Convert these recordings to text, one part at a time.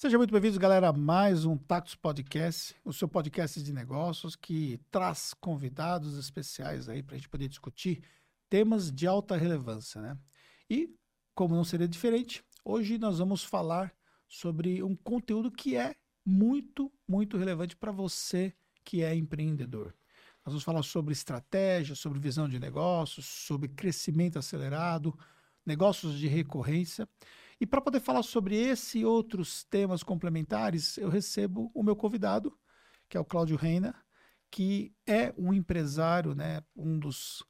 Seja muito bem-vindos, galera, a mais um Tactus Podcast, o seu podcast de negócios que traz convidados especiais aí para a gente poder discutir temas de alta relevância, né? E, como não seria diferente, hoje nós vamos falar sobre um conteúdo que é muito, muito relevante para você que é empreendedor. Nós vamos falar sobre estratégia, sobre visão de negócios, sobre crescimento acelerado, negócios de recorrência. E para poder falar sobre esse e outros temas complementares, eu recebo o meu convidado, que é o Cláudio Reina, que é um empresário, né, um dos,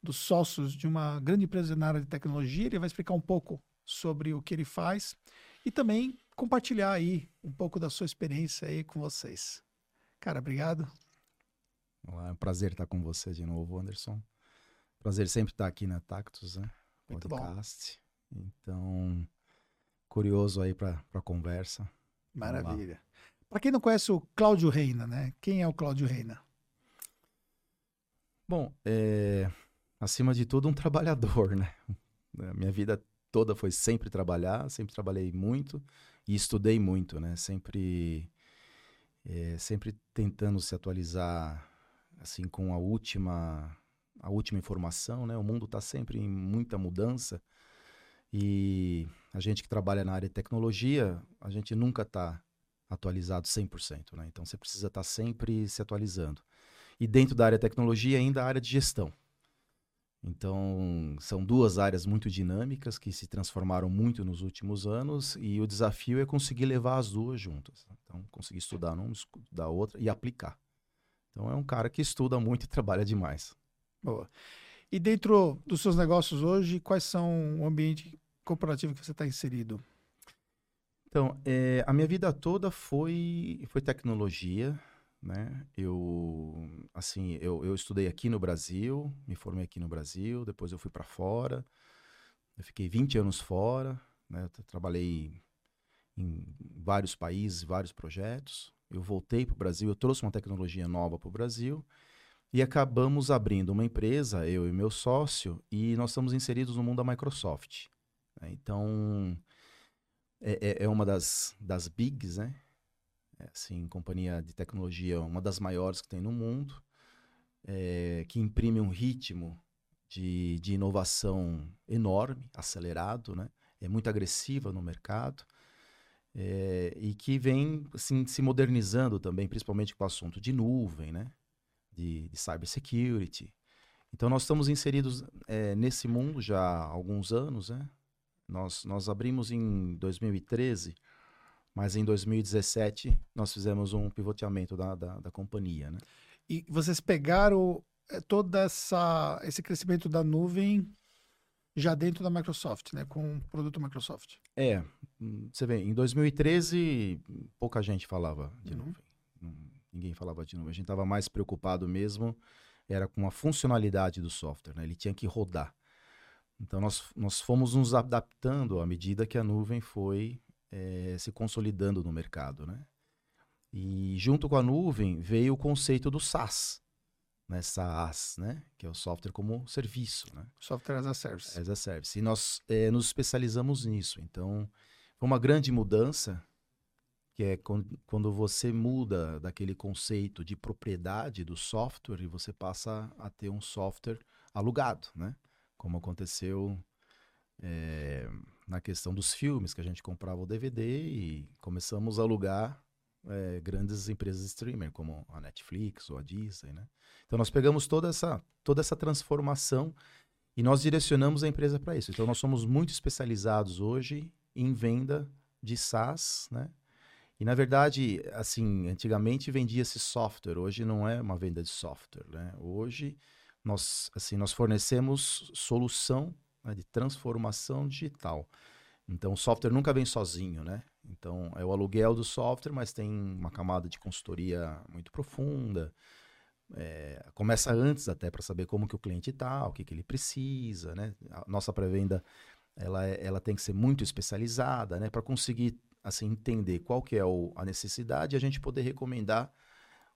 dos sócios de uma grande empresa na área de tecnologia. Ele vai explicar um pouco sobre o que ele faz e também compartilhar aí um pouco da sua experiência aí com vocês. Cara, obrigado. Olá, é um prazer estar com você de novo, Anderson. Prazer sempre estar aqui na Tactus, né? Muito Podcast. Bom. Então, curioso aí para a conversa. Maravilha. Para quem não conhece o Cláudio Reina, né? Quem é o Cláudio Reina? Bom, é, acima de tudo, um trabalhador, né? Minha vida toda foi sempre trabalhar, sempre trabalhei muito e estudei muito, né? Sempre, é, sempre tentando se atualizar, assim, com a última, a última informação, né? O mundo está sempre em muita mudança e a gente que trabalha na área de tecnologia, a gente nunca está atualizado 100%, né? Então você precisa estar tá sempre se atualizando. E dentro da área de tecnologia, ainda a área de gestão. Então, são duas áreas muito dinâmicas que se transformaram muito nos últimos anos e o desafio é conseguir levar as duas juntas. Então, conseguir estudar uma, estudar outra e aplicar. Então, é um cara que estuda muito e trabalha demais. Boa. E dentro dos seus negócios hoje, quais são o ambiente corporativo que você está inserido? Então, é, a minha vida toda foi, foi tecnologia, né? Eu, assim, eu, eu estudei aqui no Brasil, me formei aqui no Brasil, depois eu fui para fora, eu fiquei 20 anos fora, né? Eu trabalhei em vários países, vários projetos. Eu voltei para o Brasil, eu trouxe uma tecnologia nova para o Brasil e acabamos abrindo uma empresa, eu e meu sócio, e nós estamos inseridos no mundo da Microsoft. Né? Então, é, é, é uma das, das bigs, né? É, assim, companhia de tecnologia, uma das maiores que tem no mundo, é, que imprime um ritmo de, de inovação enorme, acelerado, né? É muito agressiva no mercado. É, e que vem assim, se modernizando também, principalmente com o assunto de nuvem, né? De, de cybersecurity. Então, nós estamos inseridos é, nesse mundo já há alguns anos. Né? Nós, nós abrimos em 2013, mas em 2017 nós fizemos um pivoteamento da, da, da companhia. Né? E vocês pegaram é, todo essa, esse crescimento da nuvem já dentro da Microsoft, né, com o produto Microsoft. É, você vê, em 2013 pouca gente falava de uhum. nuvem ninguém falava de nuvem. A gente estava mais preocupado mesmo era com a funcionalidade do software, né? Ele tinha que rodar. Então nós, nós fomos nos adaptando à medida que a nuvem foi é, se consolidando no mercado, né? E junto com a nuvem veio o conceito do SaaS, né? SaaS, né? Que é o software como serviço, né? Software as a service. As a service. E nós é, nos especializamos nisso. Então foi uma grande mudança que é quando você muda daquele conceito de propriedade do software e você passa a ter um software alugado, né? Como aconteceu é, na questão dos filmes, que a gente comprava o DVD e começamos a alugar é, grandes empresas de streamer, como a Netflix ou a Disney, né? Então nós pegamos toda essa, toda essa transformação e nós direcionamos a empresa para isso. Então nós somos muito especializados hoje em venda de SaaS, né? E na verdade, assim, antigamente vendia-se software, hoje não é uma venda de software, né? Hoje nós, assim, nós fornecemos solução né, de transformação digital. Então o software nunca vem sozinho, né? Então é o aluguel do software, mas tem uma camada de consultoria muito profunda. É, começa antes até para saber como que o cliente está, o que, que ele precisa, né? A nossa pré-venda ela, é, ela tem que ser muito especializada, né? Para conseguir assim entender qual que é o, a necessidade e a gente poder recomendar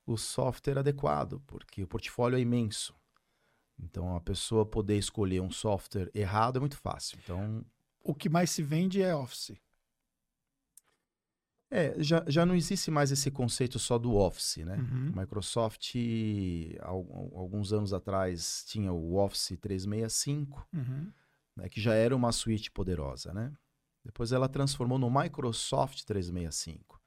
o software adequado, porque o portfólio é imenso. Então a pessoa poder escolher um software errado é muito fácil. Então o que mais se vende é Office. É, já, já não existe mais esse conceito só do Office, né? Uhum. Microsoft, al- alguns anos atrás, tinha o Office 365, Uhum. né, que já era uma suíte poderosa, né? Depois ela transformou no Microsoft 365,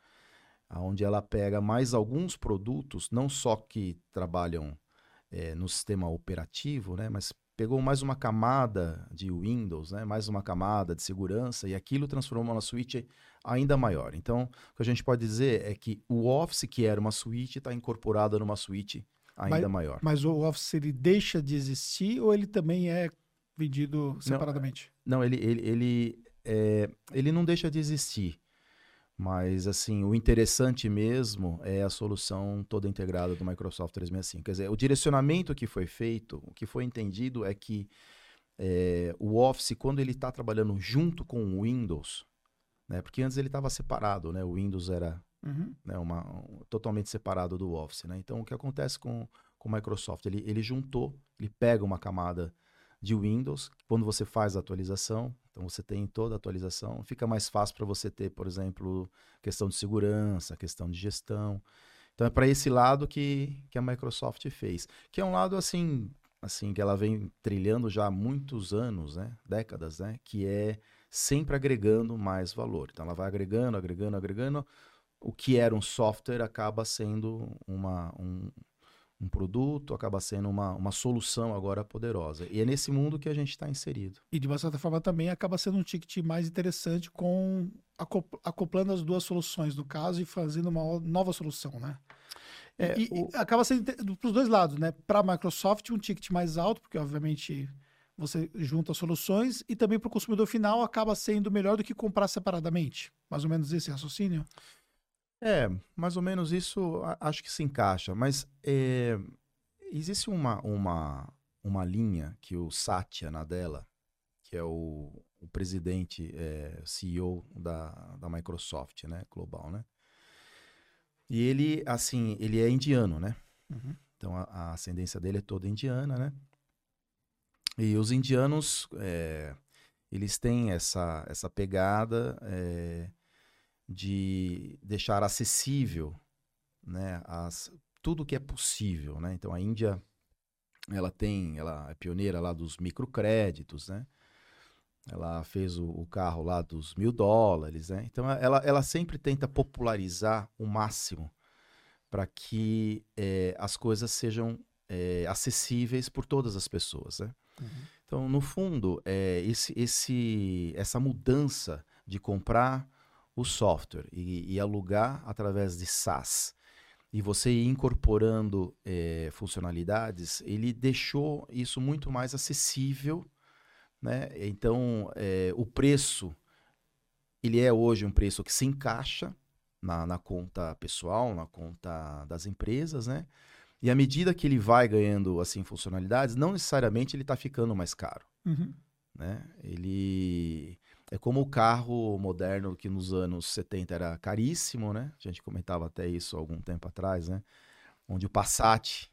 onde ela pega mais alguns produtos, não só que trabalham eh, no sistema operativo, né, mas pegou mais uma camada de Windows, né, mais uma camada de segurança, e aquilo transformou uma suíte ainda maior. Então, o que a gente pode dizer é que o Office, que era uma suíte, está incorporado numa suíte ainda maior. Mas o Office ele deixa de existir ou ele também é vendido separadamente? Não, ele, ele, ele, é, ele não deixa de existir. Mas, assim, o interessante mesmo é a solução toda integrada do Microsoft 365. Quer dizer, o direcionamento que foi feito, o que foi entendido é que é, o Office, quando ele está trabalhando junto com o Windows, né, porque antes ele estava separado, né, o Windows era Uhum. né, uma, um- totalmente separado do Office. Né? Então, o que acontece com, com o Microsoft? Ele, ele juntou, ele pega uma camada de Windows, quando você faz a atualização, então você tem toda a atualização, fica mais fácil para você ter, por exemplo, questão de segurança, questão de gestão. Então, é para esse lado que, que a Microsoft fez, que é um lado assim, assim que ela vem trilhando já há muitos anos, né? décadas, né? que é sempre agregando mais valor. Então, ela vai agregando, agregando, agregando, o que era um software acaba sendo uma, um, um produto, acaba sendo uma, uma solução agora poderosa. E é nesse mundo que a gente está inserido. E de uma certa forma também acaba sendo um ticket mais interessante com acop- acoplando as duas soluções no caso e fazendo uma nova solução, né? É, e, e o- acaba sendo para os dois lados, né? Para a Microsoft um ticket mais alto, porque obviamente você junta soluções e também para o consumidor final acaba sendo melhor do que comprar separadamente. Mais ou menos esse raciocínio. É, mais ou menos isso acho que se encaixa, mas é, existe uma, uma, uma linha que o Satya Nadella, que é o, o presidente, é, CEO da, da Microsoft, né, global, né? E ele, assim, ele é indiano, né? Uhum. Então a, a ascendência dele é toda indiana, né? E os indianos, é, eles têm essa, essa pegada é, de deixar acessível, né, as, tudo que é possível, né? Então a Índia, ela tem, ela é pioneira lá dos microcréditos, né? Ela fez o, o carro lá dos mil dólares, né? Então ela, ela sempre tenta popularizar o máximo para que eh, as coisas sejam eh, acessíveis por todas as pessoas, né? Uhum. Então, no fundo, é, esse, esse, essa mudança de comprar o software e, e alugar através de SaaS e você ir incorporando eh, funcionalidades, ele deixou isso muito mais acessível, né? Então, eh, o preço, ele é hoje um preço que se encaixa na, na conta pessoal, na conta das empresas, né? E à medida que ele vai ganhando assim funcionalidades, não necessariamente ele está ficando mais caro, Uhum. né? Ele é como o carro moderno que nos anos 70 era caríssimo, né? A gente comentava até isso algum tempo atrás, né? Onde o Passat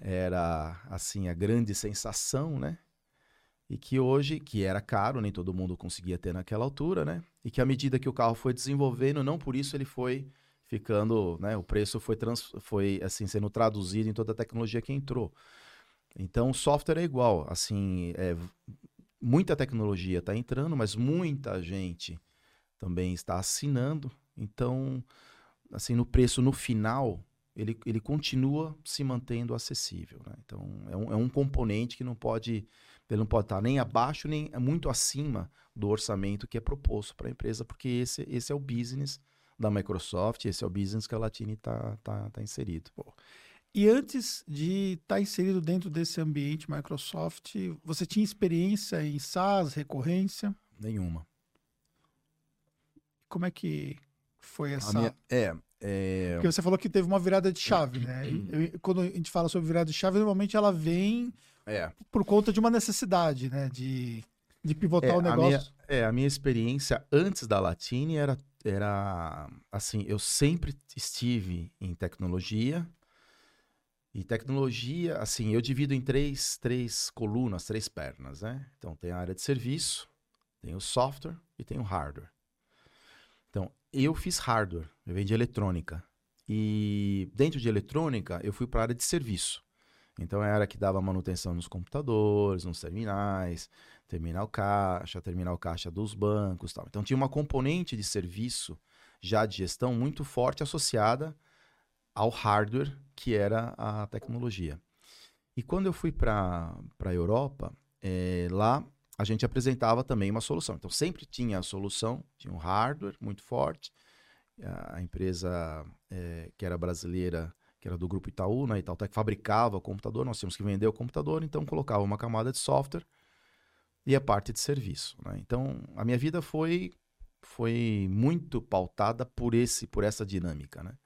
era assim a grande sensação, né? E que hoje, que era caro, nem todo mundo conseguia ter naquela altura, né? E que à medida que o carro foi desenvolvendo, não por isso ele foi ficando, né? O preço foi, trans, foi assim sendo traduzido em toda a tecnologia que entrou. Então o software é igual, assim, é, muita tecnologia está entrando, mas muita gente também está assinando. Então, assim, no preço no final ele, ele continua se mantendo acessível. Né? Então é um, é um componente que não pode ele não pode estar nem abaixo nem muito acima do orçamento que é proposto para a empresa, porque esse, esse é o business da Microsoft, esse é o business que a Latine está tá, tá inserido. E antes de estar inserido dentro desse ambiente Microsoft, você tinha experiência em SaaS, recorrência? Nenhuma. Como é que foi A essa? minha- é, é, Porque você falou que teve uma virada de chave, né? Uhum. Eu- quando a gente fala sobre virada de chave, normalmente ela vem é, por conta de uma necessidade, né? De, de pivotar É, o a negócio. minha- É, a minha experiência antes da Latine era, era assim, eu sempre estive em tecnologia. E tecnologia, assim, eu divido em três, três colunas, três pernas, né? Então tem a área de serviço, tem o software e tem o hardware. Então, eu fiz hardware, eu vendi eletrônica. E dentro de eletrônica, eu fui para a área de serviço. Então era que dava manutenção nos computadores, nos terminais, terminal caixa, terminal caixa dos bancos, tal. Então tinha uma componente de serviço já de gestão muito forte associada ao hardware que era a tecnologia. E quando eu fui para a Europa, é, lá a gente apresentava também uma solução. Então sempre tinha a solução, tinha um hardware muito forte. A empresa é, que era brasileira, que era do grupo Itaú, né, Itautec fabricava o computador, nós tínhamos que vender o computador, então colocava uma camada de software e a parte de serviço. Né? Então a minha vida foi foi muito pautada por esse por essa dinâmica, né?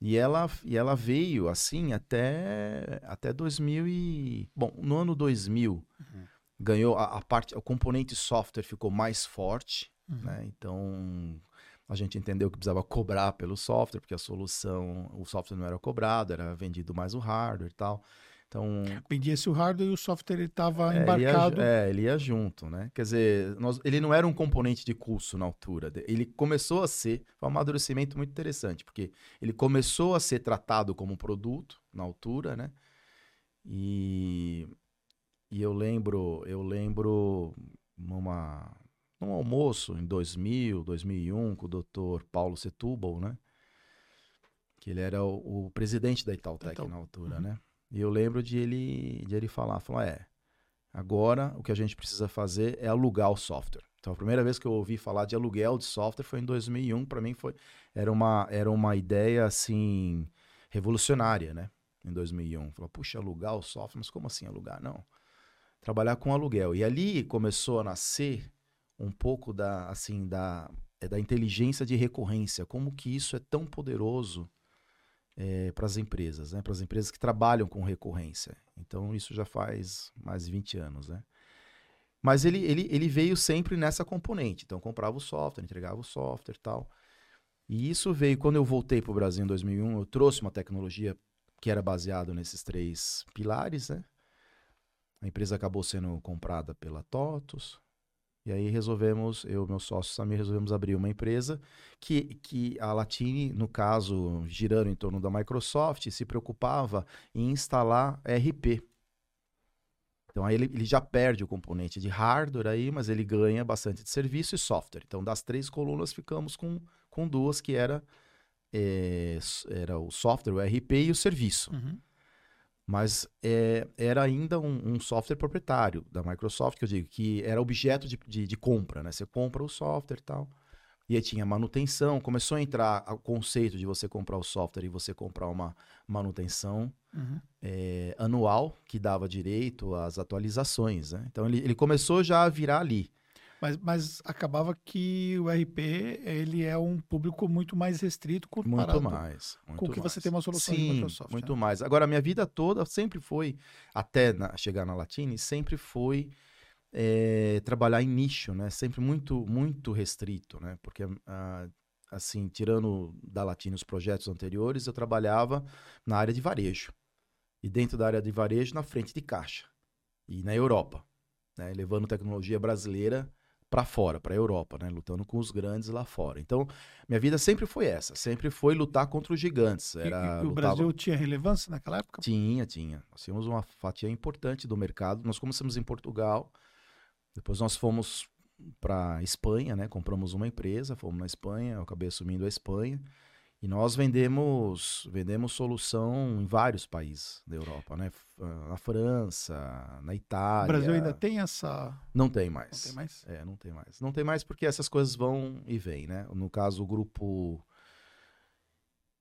E ela, e ela veio assim até até 2000 e bom, no ano 2000 uhum. ganhou a, a, parte o componente software ficou mais forte, uhum. né? Então a gente entendeu que precisava cobrar pelo software, porque a solução, o software não era cobrado, era vendido mais o hardware e tal. Então, Vendia-se o hardware e o software estava é, embarcado. Ele ia, é, ele ia junto, né? Quer dizer, nós, ele não era um componente de custo na altura. Ele começou a ser, foi um amadurecimento muito interessante, porque ele começou a ser tratado como produto na altura, né? E, e eu lembro, eu lembro numa, num almoço em 2000, 2001, com o doutor Paulo Setúbal, né? Que ele era o, o presidente da Itautec então, na altura, uhum. né? E eu lembro de ele, de ele falar, falar, é, agora o que a gente precisa fazer é alugar o software. Então a primeira vez que eu ouvi falar de aluguel de software foi em 2001, para mim foi era uma era uma ideia assim revolucionária, né? Em 2001, falou, puxa, alugar o software, mas como assim alugar? Não. Trabalhar com aluguel. E ali começou a nascer um pouco da assim da é da inteligência de recorrência, como que isso é tão poderoso é, para as empresas, né? para as empresas que trabalham com recorrência. Então, isso já faz mais de 20 anos. Né? Mas ele, ele, ele veio sempre nessa componente. Então, comprava o software, entregava o software e tal. E isso veio, quando eu voltei para o Brasil em 2001, eu trouxe uma tecnologia que era baseada nesses três pilares. Né? A empresa acabou sendo comprada pela TOTUS, e aí resolvemos, eu e meu sócio Samir, resolvemos abrir uma empresa que, que a Latine, no caso, girando em torno da Microsoft, se preocupava em instalar RP. Então aí ele, ele já perde o componente de hardware aí, mas ele ganha bastante de serviço e software. Então das três colunas ficamos com, com duas, que era, é, era o software, o RP e o serviço. Uhum. Mas é, era ainda um, um, software proprietário da Microsoft, que eu digo, que era objeto de, de, de, compra, né? Você compra o software e tal. E aí tinha manutenção. Começou a entrar o conceito de você comprar o software e você comprar uma manutenção uhum. é, anual, que dava direito às atualizações. Né? Então ele, ele começou já a virar ali. Mas, mas acabava que o RP ele é um público muito mais restrito comparado muito mais, muito com o que mais. você tem uma solução Sim, de Microsoft. muito né? mais. Agora, a minha vida toda sempre foi, até na, chegar na Latine, sempre foi é, trabalhar em nicho, né? Sempre muito, muito restrito, né? Porque, ah, assim, tirando da Latine os projetos anteriores, eu trabalhava na área de varejo. E dentro da área de varejo, na frente de caixa. E na Europa, né? Levando tecnologia brasileira para fora, para a Europa, né? Lutando com os grandes lá fora. Então, minha vida sempre foi essa, sempre foi lutar contra os gigantes. Era, e, e o lutava... Brasil tinha relevância naquela época? Tinha, tinha. Nós tínhamos uma fatia importante do mercado. Nós começamos em Portugal, depois nós fomos para Espanha, né? Compramos uma empresa, fomos na Espanha, eu acabei assumindo a Espanha. E nós vendemos, vendemos solução em vários países da Europa, né? Na França, na Itália. O Brasil ainda tem essa. Não tem mais. Não tem mais? É, não tem mais. Não tem mais porque essas coisas vão e vêm, né? No caso, o grupo.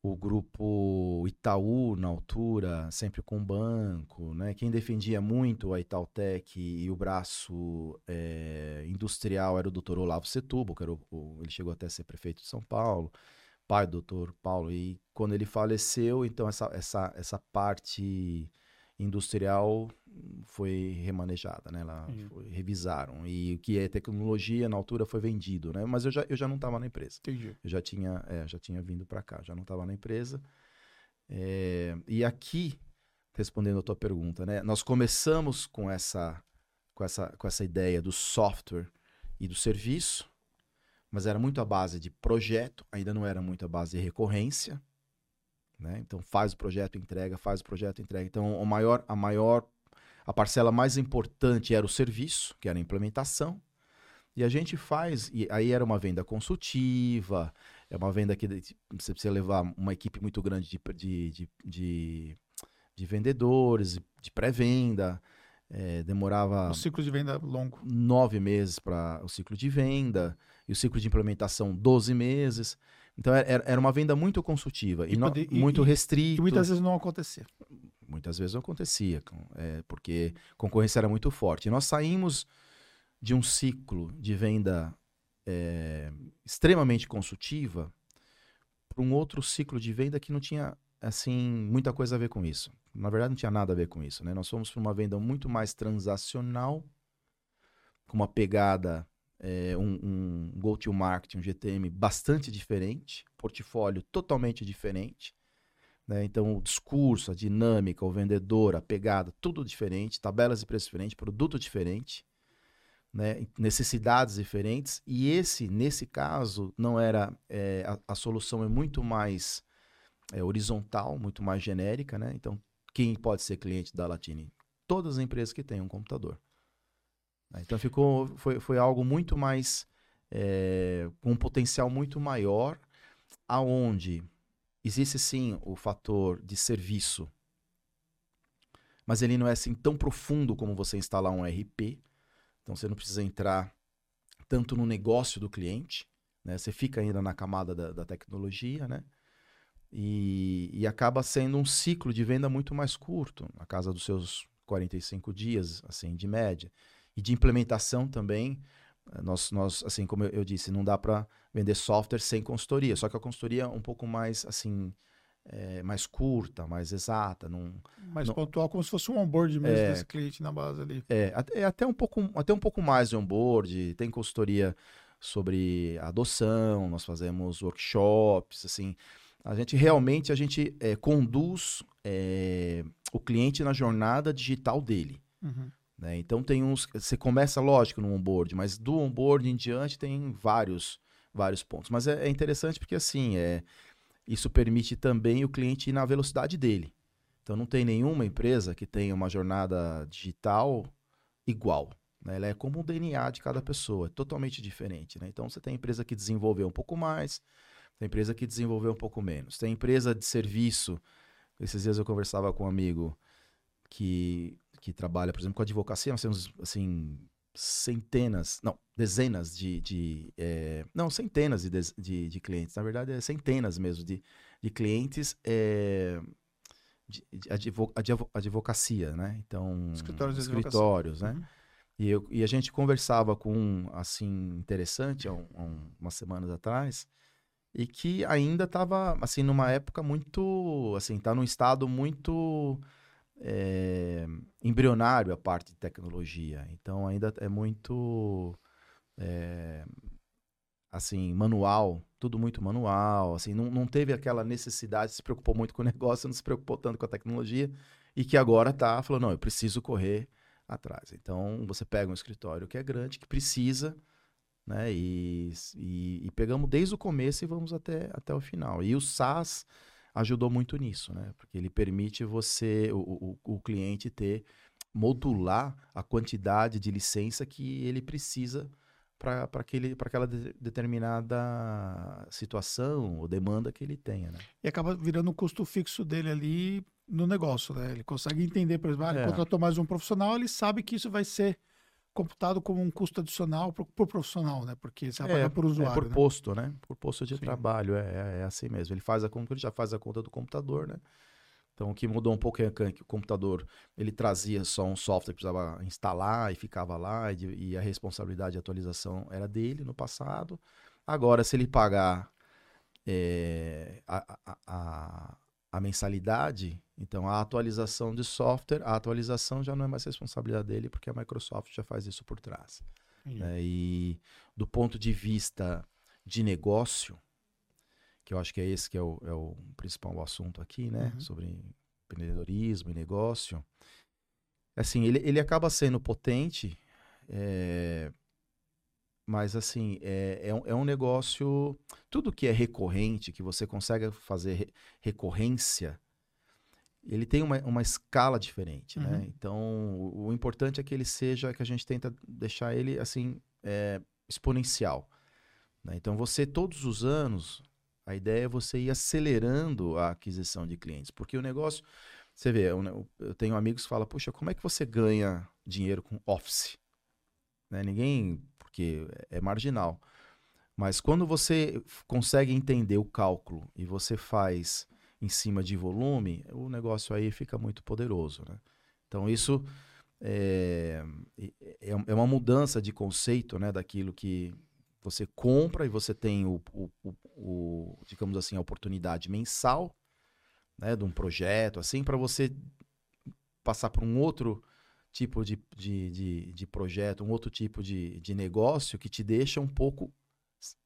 O grupo Itaú, na altura, sempre com banco, né? Quem defendia muito a Itautec e o braço é, industrial era o doutor Olavo Setúbal, que o, ele chegou até a ser prefeito de São Paulo pai do doutor Paulo. E quando ele faleceu, então essa, essa, essa parte industrial foi remanejada, né? Lá foi, revisaram. E o que é tecnologia, na altura, foi vendido, né? Mas eu já, eu já não estava na empresa. Entendi. Eu já tinha, é, já tinha vindo para cá, já não estava na empresa. É, e aqui, respondendo a tua pergunta, né? Nós começamos com essa, com essa, com essa ideia do software e do serviço, mas era muito a base de projeto, ainda não era muito a base de recorrência. Né? Então faz o projeto, entrega, faz o projeto, entrega. Então o maior, a maior, a parcela mais importante era o serviço, que era a implementação. E a gente faz, e aí era uma venda consultiva, é uma venda que você precisa levar uma equipe muito grande de, de, de, de, de vendedores, de pré-venda. É, demorava. O ciclo de venda longo. Nove meses para o ciclo de venda, e o ciclo de implementação, 12 meses. Então era, era uma venda muito consultiva e, e, e muito restrita. Muitas vezes não acontecia. Muitas vezes não acontecia, é, porque a concorrência era muito forte. E nós saímos de um ciclo de venda é, extremamente consultiva para um outro ciclo de venda que não tinha assim muita coisa a ver com isso. Na verdade, não tinha nada a ver com isso. Né? Nós fomos para uma venda muito mais transacional, com uma pegada é, um, um go-to-market, um GTM bastante diferente, portfólio totalmente diferente. Né? Então, o discurso, a dinâmica, o vendedor, a pegada, tudo diferente, tabelas de preço diferente, produto diferente, né? necessidades diferentes. E esse, nesse caso, não era. É, a, a, solução é muito mais é, horizontal, muito mais genérica. Né? Então, quem pode ser cliente da Latine? Todas as empresas que têm um computador. Né? Então ficou, foi, foi algo muito mais, é, com um potencial muito maior, aonde existe sim o fator de serviço, mas ele não é assim tão profundo como você instalar um RP. Então você não precisa entrar tanto no negócio do cliente, né? Você fica ainda na camada da, da tecnologia, né? E, e, acaba sendo um ciclo de venda muito mais curto, na casa dos seus 45 dias, assim, de média e de implementação também. Eh, nós, nós assim como eu, disse, não dá para vender software sem consultoria. Só que a consultoria é um pouco mais assim, é, mais curta, mais exata, não, mais não, pontual, como se fosse um onboard mesmo é, desse cliente na base ali. É, é até um pouco, até um pouco mais de onboard. Tem consultoria sobre adoção. Nós fazemos workshops, assim. A gente realmente a gente é, conduz é, o cliente na jornada digital dele. Uhum. Né? Então tem uns. Você começa, lógico, no onboard, mas do onboard em diante tem vários, vários pontos. Mas é, é interessante porque assim, é, isso permite também o cliente ir na velocidade dele. Então não tem nenhuma empresa que tenha uma jornada digital igual. Né? Ela é como o DNA de cada pessoa, é totalmente diferente. Né? Então você tem empresa que desenvolveu um pouco mais, tem empresa que desenvolveu um pouco menos. Tem empresa de serviço. Esses dias eu conversava com um amigo que que trabalha, por exemplo, com advocacia, nós temos, assim, centenas, não, dezenas de, de é, não, centenas de, de, de, clientes, na verdade é centenas mesmo de, de clientes é, de, de advo, advocacia, né? Então, escritórios, escritórios né? Uhum. E, eu, e a gente conversava com um, assim, interessante, há, um, há umas semanas atrás, e que ainda estava, assim, numa época muito, assim, tá num estado muito é, embrionário a parte de tecnologia. Então ainda é muito é, assim manual, tudo muito manual. Assim, não, não teve aquela necessidade, se preocupou muito com o negócio, não se preocupou tanto com a tecnologia e que agora está falando não, eu preciso correr atrás. Então você pega um escritório que é grande, que precisa né? E, e, e, pegamos desde o começo e vamos até, até o final. E o SaaS ajudou muito nisso, né? Porque ele permite você, o, o, o cliente ter, modular a quantidade de licença que ele precisa para aquela de, determinada situação ou demanda que ele tenha, né? E acaba virando um custo fixo dele ali no negócio, né? Ele consegue entender, por exemplo, ah, ele é. contratou mais um profissional, ele sabe que isso vai ser computado como um custo adicional para o profissional, né? Porque você vai é, pagar por usuário. É por né? posto, né? Por posto de Sim. trabalho, é, é, é, assim mesmo. Ele faz a conta, ele já faz a conta do computador, né? Então, o que mudou um pouco é que o computador, ele trazia só um software que precisava instalar e ficava lá, e, e a responsabilidade de atualização era dele no passado. Agora, se ele pagar é, a, a, a, a mensalidade, então a atualização de software, a atualização já não é mais responsabilidade dele, porque a Microsoft já faz isso por trás. Né? E do ponto de vista de negócio, que eu acho que é esse que é o, é o principal assunto aqui, né? Uhum. Sobre empreendedorismo e negócio. Assim, ele, ele acaba sendo potente é, mas assim, é, é, um, é um negócio. Tudo que é recorrente, que você consegue fazer re, recorrência, ele tem uma, uma escala diferente, né? Uhum. Então, o, o importante é que ele seja, que a gente tenta deixar ele assim, é, exponencial. né? Então, você, todos os anos, a ideia é você ir acelerando a aquisição de clientes, porque o negócio. Você vê, eu, eu tenho amigos que falam, puxa, como é que você ganha dinheiro com Office? Né? Ninguém, porque é marginal. Mas quando você consegue entender o cálculo e você faz em cima de volume, o negócio aí fica muito poderoso. Né? Então, isso é, é, é uma mudança de conceito né, daquilo que você compra e você tem o, o, o, o digamos assim, a oportunidade mensal né, de um projeto, assim, para você passar para um outro tipo de, de, de, de, projeto, um outro tipo de, de negócio que te deixa um pouco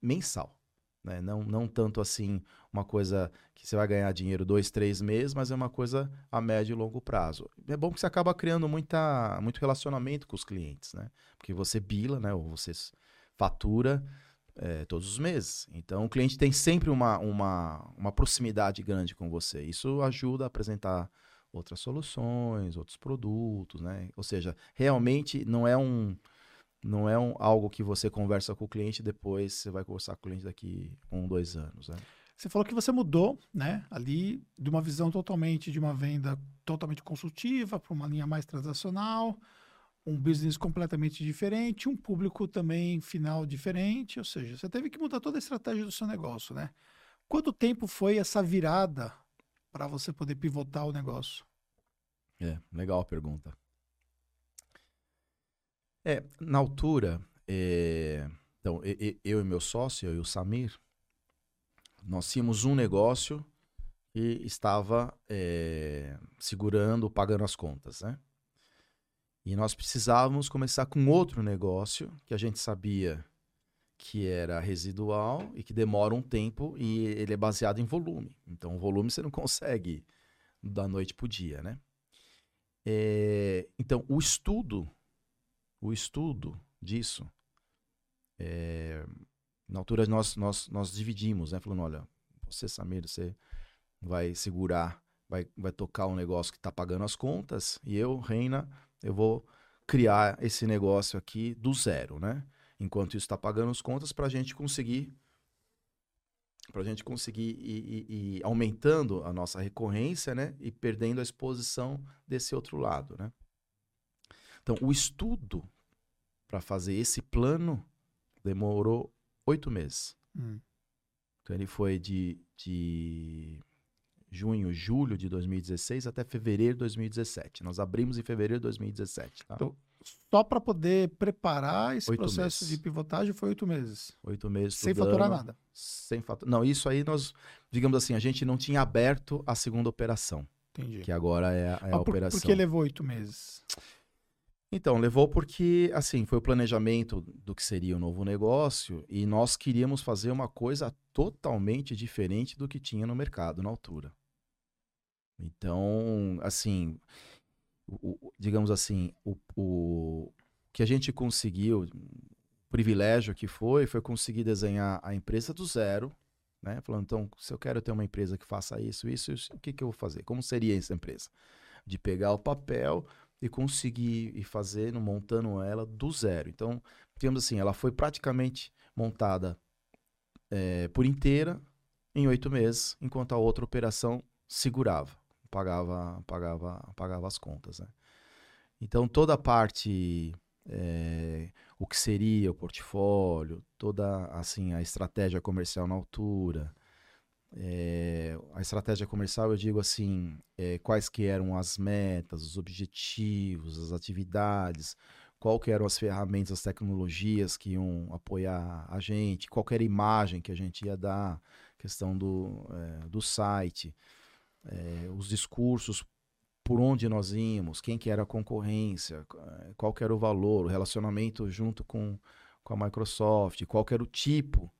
mensal. Né? Não, não tanto assim uma coisa que você vai ganhar dinheiro dois, três meses, mas é uma coisa a médio e longo prazo. É bom que você acaba criando muita, muito relacionamento com os clientes, né? Porque você bila, né? Ou você fatura é, todos os meses. Então o cliente tem sempre uma, uma, uma proximidade grande com você. Isso ajuda a apresentar outras soluções, outros produtos, né? Ou seja, realmente não é um não é um, algo que você conversa com o cliente e depois você vai conversar com o cliente daqui um, dois anos, né? Você falou que você mudou, né, ali de uma visão totalmente de uma venda totalmente consultiva para uma linha mais transacional, um business completamente diferente, um público também final diferente, ou seja, você teve que mudar toda a estratégia do seu negócio, né? Quanto tempo foi essa virada para você poder pivotar o negócio? É, legal a pergunta. É, na altura, é, então, eu e meu sócio, eu e o Samir, nós tínhamos um negócio e estava é, segurando, pagando as contas, né? E nós precisávamos começar com outro negócio que a gente sabia que era residual e que demora um tempo e ele é baseado em volume. Então, o volume você não consegue da noite para o dia, né? É, então, o estudo, o estudo disso, é, na altura nós, nós, nós dividimos, né? Falando, olha, você, Samir, você vai segurar, vai, vai tocar um negócio que está pagando as contas e eu, Reina, eu vou criar esse negócio aqui do zero, né? enquanto isso está pagando as contas, para a gente conseguir para a gente conseguir ir, ir, ir, aumentando a nossa recorrência, né? E perdendo a exposição desse outro lado, né? Então, o estudo para fazer esse plano demorou oito meses. Hum. Então, ele foi de, de junho, julho de 2016 até fevereiro de 2017. Nós abrimos em fevereiro de 2017. Tá? Então, só para poder preparar esse Oito processo meses. de pivotagem foi oito meses. Oito meses Sem faturar nada. Sem faturar. Não, isso aí nós, digamos assim, a gente não tinha aberto a segunda operação, Entendi. que agora é, a- é a por, operação. por que levou oito meses? Então, levou porque, assim, foi o planejamento do que seria o novo negócio e nós queríamos fazer uma coisa totalmente diferente do que tinha no mercado na altura. Então, assim, o- o- digamos assim, o, o que a gente conseguiu, o privilégio que foi, foi conseguir desenhar a empresa do zero, né? Falando, então, se eu quero ter uma empresa que faça isso, isso, isso, o que, que eu vou fazer? Como seria essa empresa? De pegar o papel e conseguir ir fazendo, montando ela do zero. Então, digamos assim, ela foi praticamente montada eh, por inteira em oito meses, enquanto a outra operação segurava, pagava, pagava, pagava as contas, né? Então, toda a parte, eh, o que seria o portfólio, toda assim a estratégia comercial na altura, eh, a estratégia comercial, eu digo assim, eh, quais que eram as metas, os objetivos, as atividades, qual que eram as ferramentas, as tecnologias que iam apoiar a gente, qual era a imagem que a gente ia dar, questão do, eh, do site, eh, os discursos, por onde nós íamos, quem que era a concorrência, qual que era o valor, o relacionamento junto com, com a Microsoft, qual que era o tipo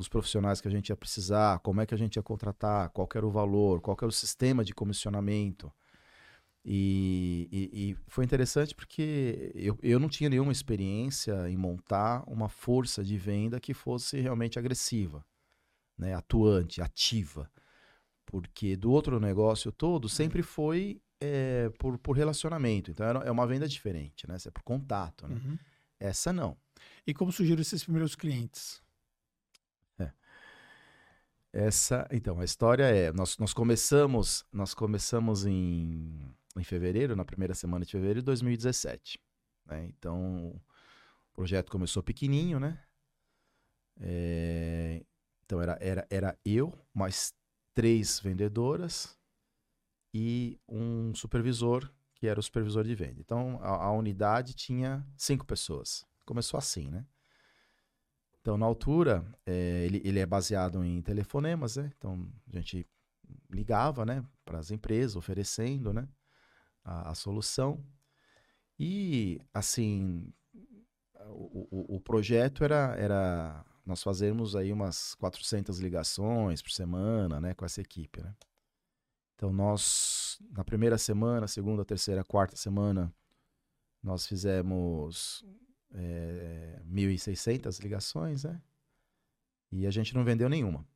dos profissionais que a gente ia precisar, como é que a gente ia contratar, qual era o valor, qual era o sistema de comissionamento. E, e, e, foi interessante porque eu, eu não tinha nenhuma experiência em montar uma força de venda que fosse realmente agressiva, né? atuante, ativa. Porque do outro negócio todo sempre foi é, por, por relacionamento. Então é uma venda diferente, né? é por contato. Né? Uhum. Essa não. E como surgiram esses primeiros clientes? Essa, então, a história é, nós, nós começamos, nós começamos em em fevereiro, na primeira semana de fevereiro de 2017. Né? Então, o projeto começou pequenininho, né? É... Então, era, era, era eu, mais três vendedoras e um supervisor, que era o supervisor de venda. Então, a, a unidade tinha cinco pessoas. Começou assim, né? Então, na altura, é, ele, ele é baseado em telefonemas, né? Então, a gente ligava, né, para as empresas, oferecendo, né? a, a solução. E, assim, o, o, o, projeto era, era nós fazermos aí umas 400 ligações por semana, né, com essa equipe, né? Então, nós, na primeira semana, segunda, terceira, quarta semana, nós fizemos é, 1.600 ligações, né? E a gente não vendeu nenhuma.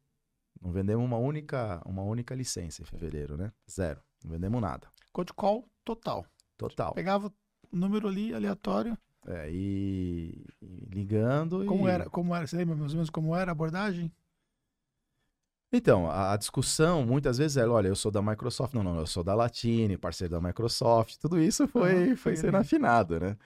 Não vendemos uma única, uma única licença em fevereiro, né? Zero. Não vendemos nada. Code call total. Total. Pegava o número ali, aleatório. É, e, e ligando. Como e... era? Como era? Você lembra mais ou menos como era a abordagem? Então, a, a, discussão muitas vezes era, olha, eu sou da Microsoft, não, não, eu sou da Latine, parceiro da Microsoft, tudo isso foi, uhum, foi sendo afinado, né?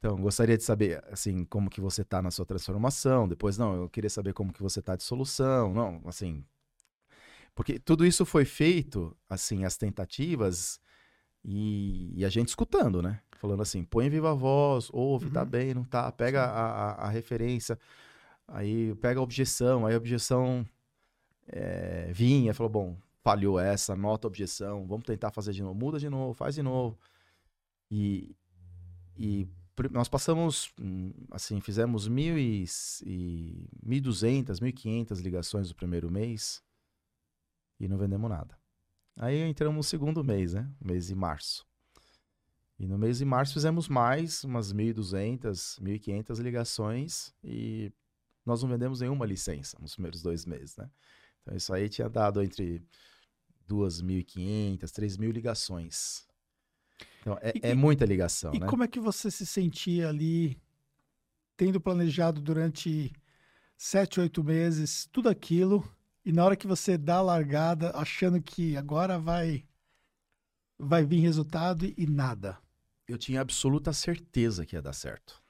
Então, gostaria de saber, assim, como que você está na sua transformação, depois, não, eu queria saber como que você está de solução, não, assim, porque tudo isso foi feito, assim, as tentativas e, e a gente escutando, né? Falando assim, põe em viva voz, ouve, tá uhum. tá bem, não tá, pega a, a, a, referência, aí pega a objeção, aí a objeção é, vinha, falou, bom, falhou essa, nota a objeção, vamos tentar fazer de novo, muda de novo, faz de novo. E, e nós passamos, hum, assim, fizemos mil e, e 1.200, 1.500 ligações no primeiro mês, e não vendemos nada. Aí entramos no segundo mês, né? Mês de março. E no mês de março fizemos mais, umas 1.200, 1.500 ligações e nós não vendemos nenhuma licença nos primeiros dois meses, né? Então isso aí tinha dado entre 2.500, 3.000 ligações. Então é, e, é muita ligação, e né? Como é que você se sentia ali, tendo planejado durante sete, oito meses tudo aquilo e na hora que você dá a largada, achando que agora vai vai vir resultado e nada. Eu tinha absoluta certeza que ia dar certo.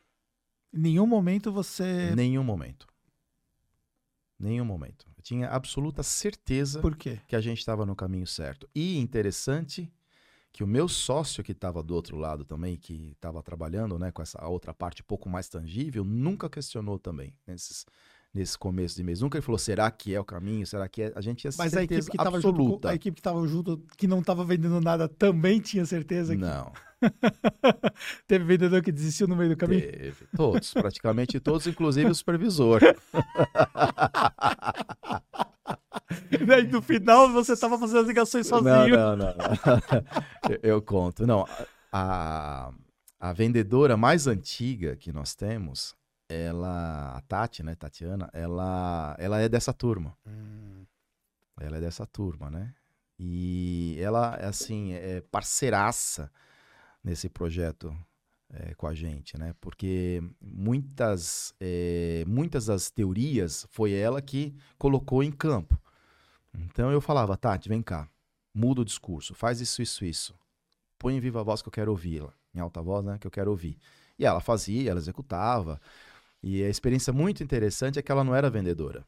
Em nenhum momento você. Nenhum momento. Nenhum momento. Eu tinha absoluta certeza Por quê? que a gente estava no caminho certo. E interessante que o meu sócio que estava do outro lado também, que estava trabalhando né, com essa outra parte pouco mais tangível, nunca questionou também nesses nesse começo de mês. Nunca ele falou, será que é o caminho? Será que é? A gente tinha Mas certeza a equipe que estava junto, a equipe que estava junto, que não estava vendendo nada, também tinha certeza que... Não. Teve vendedor que desistiu no meio do caminho? Teve. Todos, praticamente todos, inclusive o supervisor. E daí, no final, você estava fazendo as ligações sozinho. Não, não, não. eu, eu conto. Não, a, a vendedora mais antiga que nós temos, ela, a Tati, né, Tatiana, ela, ela é dessa turma. Hum. Ela é dessa turma, né? E ela, assim, é parceiraça nesse projeto é, com a gente, né? Porque muitas, é, muitas das teorias foi ela que colocou em campo. Então eu falava, Tati, vem cá, muda o discurso, faz isso, isso, isso. Põe em viva voz que eu quero ouvi-la, em alta voz, né? Que eu quero ouvir. E ela fazia, ela executava. E a experiência muito interessante é que ela não era vendedora.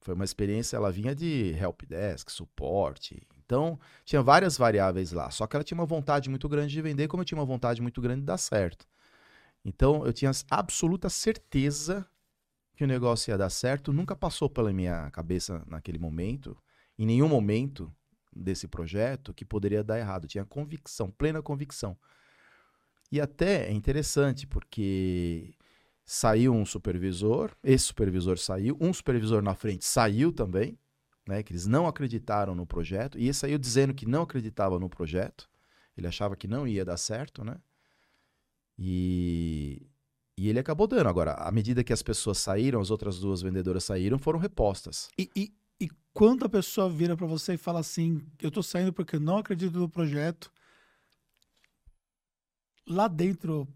Foi uma experiência, ela vinha de helpdesk, suporte. Então, tinha várias variáveis lá. Só que ela tinha uma vontade muito grande de vender, como eu tinha uma vontade muito grande de dar certo. Então, eu tinha absoluta certeza que o negócio ia dar certo. Nunca passou pela minha cabeça naquele momento, em nenhum momento desse projeto, que poderia dar errado. Eu tinha convicção, plena convicção. E até é interessante, porque saiu um supervisor, esse supervisor saiu, um supervisor na frente saiu também, né, que eles não acreditaram no projeto, e esse saiu dizendo que não acreditava no projeto. Ele achava que não ia dar certo, né? E, e ele acabou dando. Agora, à medida que as pessoas saíram, as outras duas vendedoras saíram, foram repostas. E, e, e quando a pessoa vira para você e fala assim: Eu tô saindo porque não acredito no projeto, lá dentro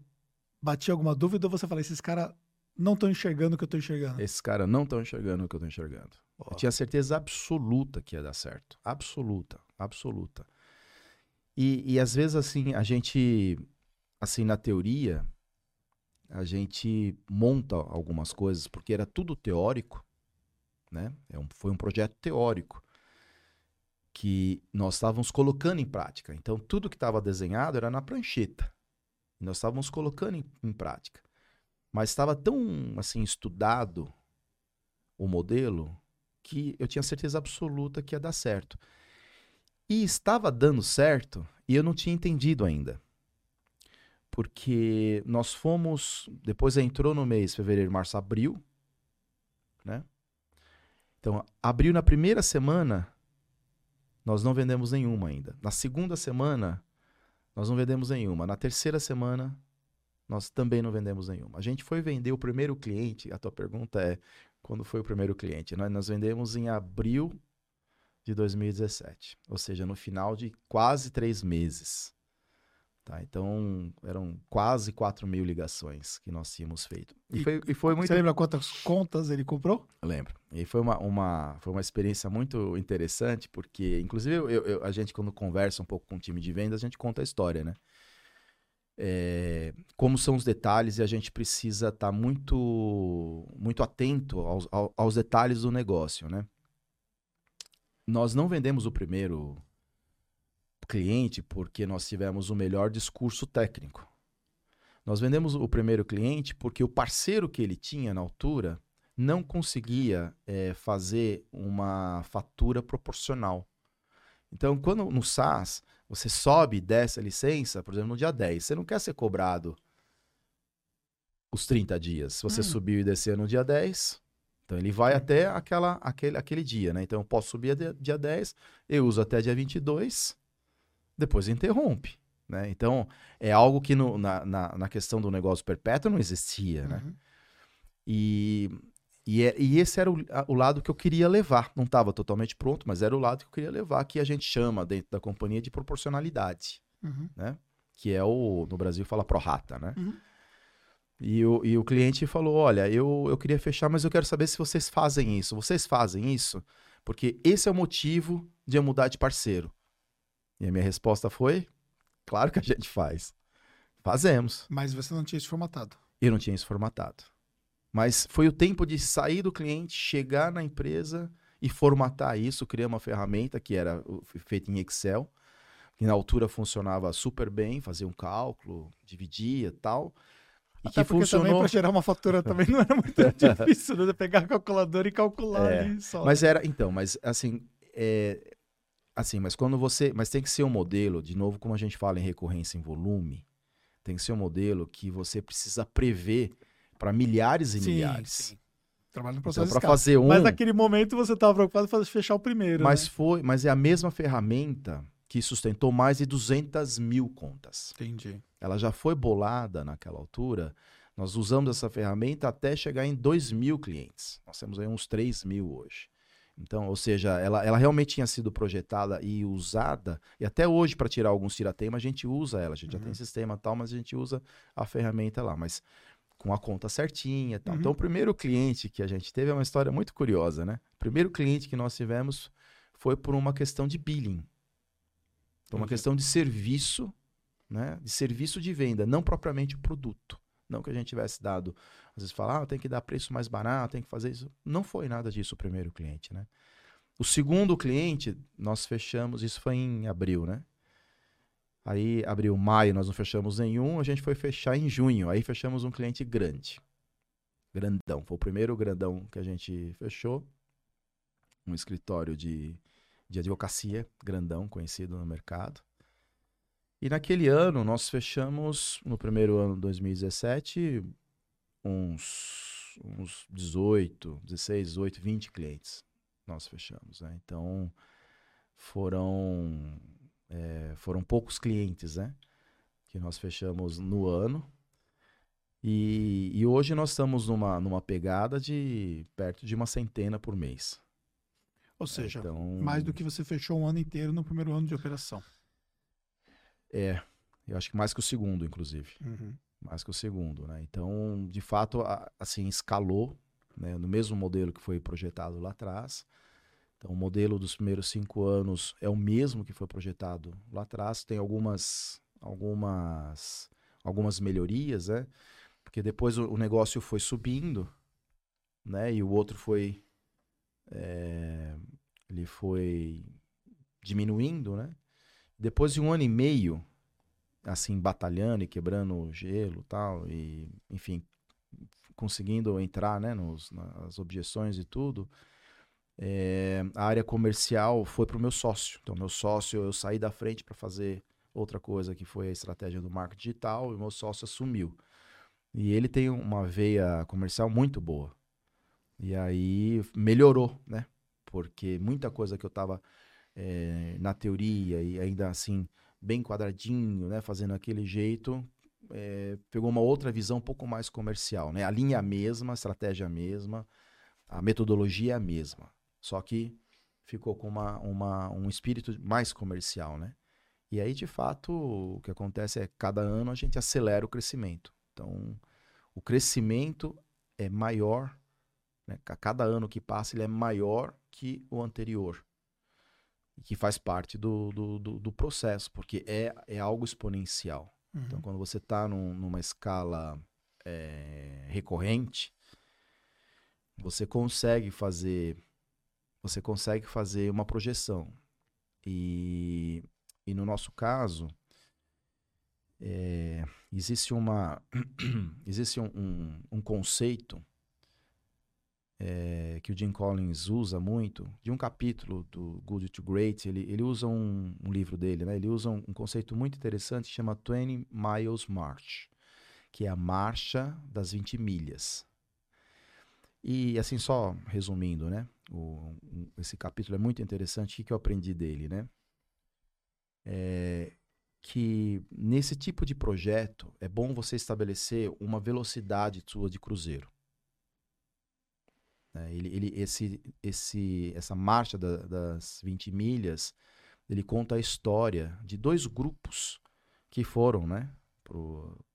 batia alguma dúvida ou você fala: Esses caras não estão enxergando o que eu tô enxergando? Esses caras não estão enxergando o que eu tô enxergando. Ó. Eu tinha certeza absoluta que ia dar certo. Absoluta, absoluta. E, e às vezes, assim, a gente, assim, na teoria, a gente monta algumas coisas, porque era tudo teórico, né? É um- foi um projeto teórico que nós estávamos colocando em prática. Então, tudo que estava desenhado era na prancheta. Nós estávamos colocando em, em prática. Mas estava tão, assim, estudado o modelo que eu tinha certeza absoluta que ia dar certo. E estava dando certo e eu não tinha entendido ainda. Porque nós fomos. Depois entrou no mês fevereiro, março, abril. Né? Então, abril na primeira semana, nós não vendemos nenhuma ainda. Na segunda semana, nós não vendemos nenhuma. Na terceira semana, nós também não vendemos nenhuma. A gente foi vender o primeiro cliente. A tua pergunta é: quando foi o primeiro cliente? Nós, nós vendemos em abril de 2017, ou seja, no final de quase três meses. Tá? Então, eram quase 4 mil ligações que nós tínhamos feito. E, E foi, e foi muito. Você lembra quantas contas ele comprou? Eu lembro. E foi uma, uma, foi uma experiência muito interessante, porque, inclusive, eu- eu- a gente, quando conversa um pouco com o time de vendas, a gente conta a história, né? É, como são os detalhes e a gente precisa estar muito, muito atento aos, ao- aos detalhes do negócio, né? Nós não vendemos o primeiro cliente porque nós tivemos o melhor discurso técnico. Nós vendemos o primeiro cliente porque o parceiro que ele tinha na altura não conseguia eh, fazer uma fatura proporcional. Então, quando no SaaS você sobe e desce a licença, por exemplo, no dia 10, você não quer ser cobrado os 30 dias. Se você Hum. subiu e desceu no dia 10, então ele vai até aquela, aquele, aquele dia, né? Então eu posso subir até dia 10, eu uso até dia 22, depois interrompe. Né? Então, é algo que no- na, na, na questão do negócio perpétuo não existia, né? Uhum. E, e, é- e esse era o, o lado que eu queria levar. Não estava totalmente pronto, mas era o lado que eu queria levar, que a gente chama dentro da companhia de proporcionalidade, Uhum. que é o, no Brasil fala prorata, né? Uhum. E, o, e o cliente falou, olha, eu, eu queria fechar, mas eu quero saber se vocês fazem isso. Vocês fazem isso? Porque esse é o motivo de eu mudar de parceiro. E a minha resposta foi, claro que a gente faz. Fazemos. Mas você não tinha isso formatado. Eu não tinha isso formatado. Mas foi o tempo de sair do cliente, chegar na empresa e formatar isso, criar uma ferramenta que era feita em Excel, que na altura funcionava super bem, fazia um cálculo, dividia e tal. E Até que funcionou. para gerar uma fatura também não era muito difícil, né? Pegar a calculadora e calcular É, ali só. Mas era, então, mas assim, é, assim, mas quando você, mas tem que ser um modelo, de novo, como a gente fala em recorrência em volume, tem que ser um modelo que você precisa prever para milhares e sim, milhares. sim. Trabalho no Então, processo para escala. fazer um, Mas naquele momento você estava preocupado em fechar o primeiro, mas né? foi, mas é a mesma ferramenta que sustentou mais de 200 mil contas. Entendi. Ela já foi bolada naquela altura. Nós usamos essa ferramenta até chegar em 2 mil clientes. Nós temos aí uns 3 mil hoje. Então, ou seja, ela, ela realmente tinha sido projetada e usada, e até hoje, para tirar alguns tiratema, a gente usa ela. A gente já Uhum. tem sistema e tal, mas a gente usa a ferramenta lá, mas com a conta certinha e tal. Uhum. Então, o primeiro cliente que a gente teve é uma história muito curiosa, né? O primeiro cliente que nós tivemos foi por uma questão de billing. Por uma questão de serviço, né? De serviço de venda, não propriamente o produto. Não que a gente tivesse dado, às vezes falar, ah, tem que dar preço mais barato, tem que fazer isso. Não foi nada disso o primeiro cliente, né? O segundo cliente, nós fechamos, isso foi em abril, né? Aí, abril, maio, nós não fechamos nenhum, a gente foi fechar em junho. Aí fechamos um cliente grande. Grandão. Foi o primeiro grandão que a gente fechou. Um escritório de, de advocacia, grandão, conhecido no mercado. E naquele ano, nós fechamos, no primeiro ano de 2017, uns, uns 18, 16, 18, 20 clientes. Nós fechamos, né? Então, foram é, foram poucos clientes, né? Que nós fechamos no ano. E, e hoje nós estamos numa, numa pegada de perto de uma centena por mês. Ou seja, então, mais do que você fechou um ano inteiro no primeiro ano de operação. É, eu acho que mais que o segundo, inclusive. Uhum. Mais que o segundo, né? Então, de fato, assim, escalou, né? No mesmo modelo que foi projetado lá atrás. Então, o modelo dos primeiros cinco anos é o mesmo que foi projetado lá atrás. Tem algumas, algumas, algumas melhorias, né? Porque depois o, negócio foi subindo, né? E o outro foi, é, ele foi diminuindo, né? Depois de um ano e meio, assim, batalhando e quebrando o gelo tal, e, enfim, conseguindo entrar, né, nos, nas objeções e tudo, é, a área comercial foi para o meu sócio. Então, meu sócio, eu saí da frente para fazer outra coisa que foi a estratégia do marketing digital e meu sócio assumiu. E ele tem uma veia comercial muito boa. E aí melhorou, né? Porque muita coisa que eu estava é, na teoria e ainda assim bem quadradinho, né? Fazendo aquele jeito, é, pegou uma outra visão um pouco mais comercial, né? A linha é a mesma, a estratégia é a mesma, a metodologia é a mesma. Só que ficou com uma, uma, um espírito mais comercial, né? E aí, de fato, o que acontece é cada ano a gente acelera o crescimento. Então, o crescimento é maior, né? cada ano que passa, ele é maior que o anterior. E que faz parte do, do, do, do processo, porque é, é algo exponencial. Então, uhum. Então, quando você está num, numa escala é, recorrente, você consegue fazer você consegue fazer uma projeção. E, e no nosso caso, é, existe uma existe um, um, um conceito é, que o Jim Collins usa muito, de um capítulo do Good to Great, ele, ele usa um, um livro dele, né? ele usa um, um conceito muito interessante que chama 20 Miles March, que é a marcha das 20 milhas. E assim, só resumindo, né? O, esse capítulo é muito interessante. O que eu aprendi dele, né? É que nesse tipo de projeto é bom você estabelecer uma velocidade sua de cruzeiro. É, ele, ele, esse, esse, essa marcha da, das 20 milhas, ele conta a história de dois grupos que foram, né,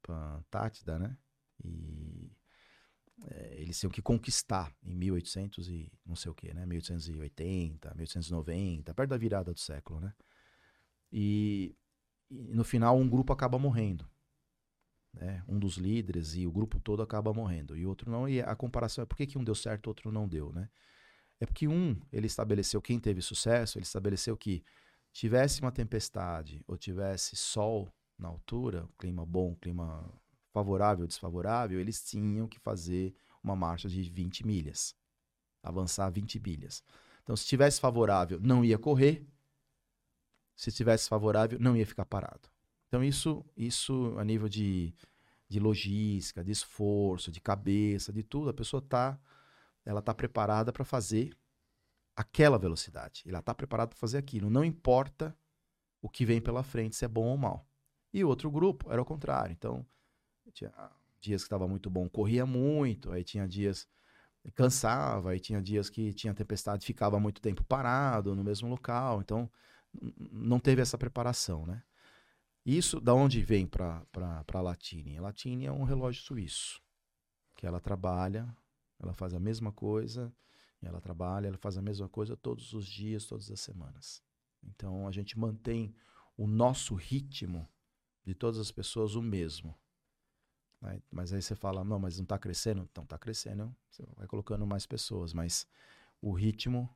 para Antártida, né, e é, eles tinham que conquistar em 1800 e não sei o que, né? 1880, 1890, perto da virada do século, né? E, e, no final um grupo acaba morrendo, né? Um dos líderes e o grupo todo acaba morrendo e o outro não. E a comparação é por que, que um deu certo, o outro não deu, né? É porque um ele estabeleceu quem teve sucesso, ele estabeleceu que tivesse uma tempestade ou tivesse sol na altura, clima bom, clima favorável desfavorável, eles tinham que fazer uma marcha de 20 milhas, avançar 20 milhas. Então, se estivesse favorável, não ia correr. Se estivesse favorável, não ia ficar parado. Então, isso, isso a nível de, de logística, de esforço, de cabeça, de tudo, a pessoa está ela tá preparada para fazer aquela velocidade. Ela está preparada para fazer aquilo. Não importa o que vem pela frente, se é bom ou mal. E o outro grupo era o contrário. Então, tinha dias que estava muito bom, corria muito, aí tinha dias cansava, aí tinha dias que tinha tempestade, ficava muito tempo parado no mesmo local, então não teve essa preparação, né? Isso da onde vem para a Latine? A Latine é um relógio suíço, que ela trabalha, ela faz a mesma coisa, ela trabalha, ela faz a mesma coisa todos os dias, todas as semanas. Então a gente mantém o nosso ritmo de todas as pessoas o mesmo. Né? Mas aí você fala, não, mas não está crescendo? Então está crescendo, você vai colocando mais pessoas, mas o ritmo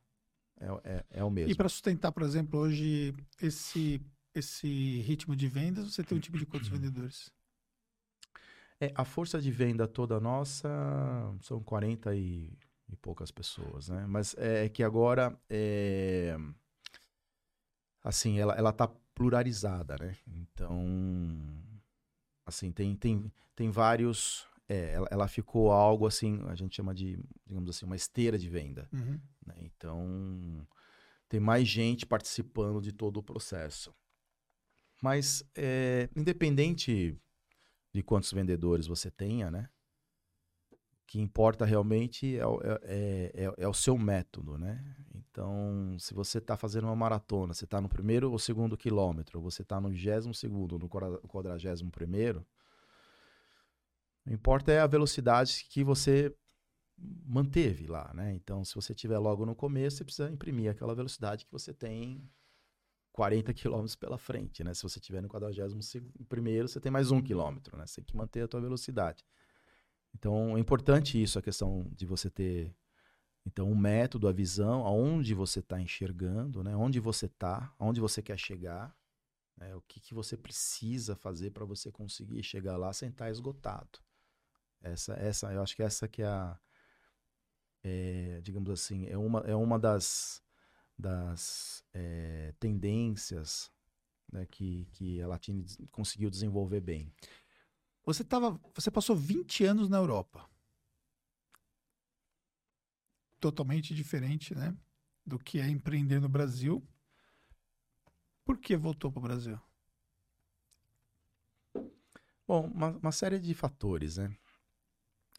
é, é, é o mesmo. E para sustentar, por exemplo, hoje esse, esse ritmo de vendas, você tem um tipo de quantos vendedores? É, a força de venda toda nossa são 40 e, e poucas pessoas, né? Mas é, é que agora, é, assim, ela, ela tá pluralizada, né? Então, Assim, tem, tem, tem vários. É, ela, ela, ficou algo assim, a gente chama de, digamos assim, uma esteira de venda. Uhum. Né? Então, tem mais gente participando de todo o processo. Mas, é, independente de quantos vendedores você tenha, né? O que importa realmente é, é, é, é- é o seu método, né? Então, se você está fazendo uma maratona, você está no primeiro ou segundo quilômetro, você está no vigésimo segundo, no quadra- quadragésimo primeiro, o importa é a velocidade que você manteve lá, né? Então, se você tiver logo no começo, você precisa imprimir aquela velocidade que você tem 40 quilômetros pela frente, né? Se você tiver no 41 primeiro, você tem mais um quilômetro, né? Você tem que manter a tua velocidade. Então, é importante isso, a questão de você ter então um método, a visão, aonde você está enxergando, né? Onde você está, aonde você quer chegar, né? O que, que você precisa fazer para você conseguir chegar lá sem estar esgotado. Essa, essa, eu acho que essa que é a, é, digamos assim, é uma, é uma das, das é, tendências né, que, que a Latine conseguiu desenvolver bem. Você tava, você passou 20 anos na Europa. Totalmente diferente, né? Do que é empreender no Brasil. Por que voltou para o Brasil? Bom, uma, uma série de fatores, né?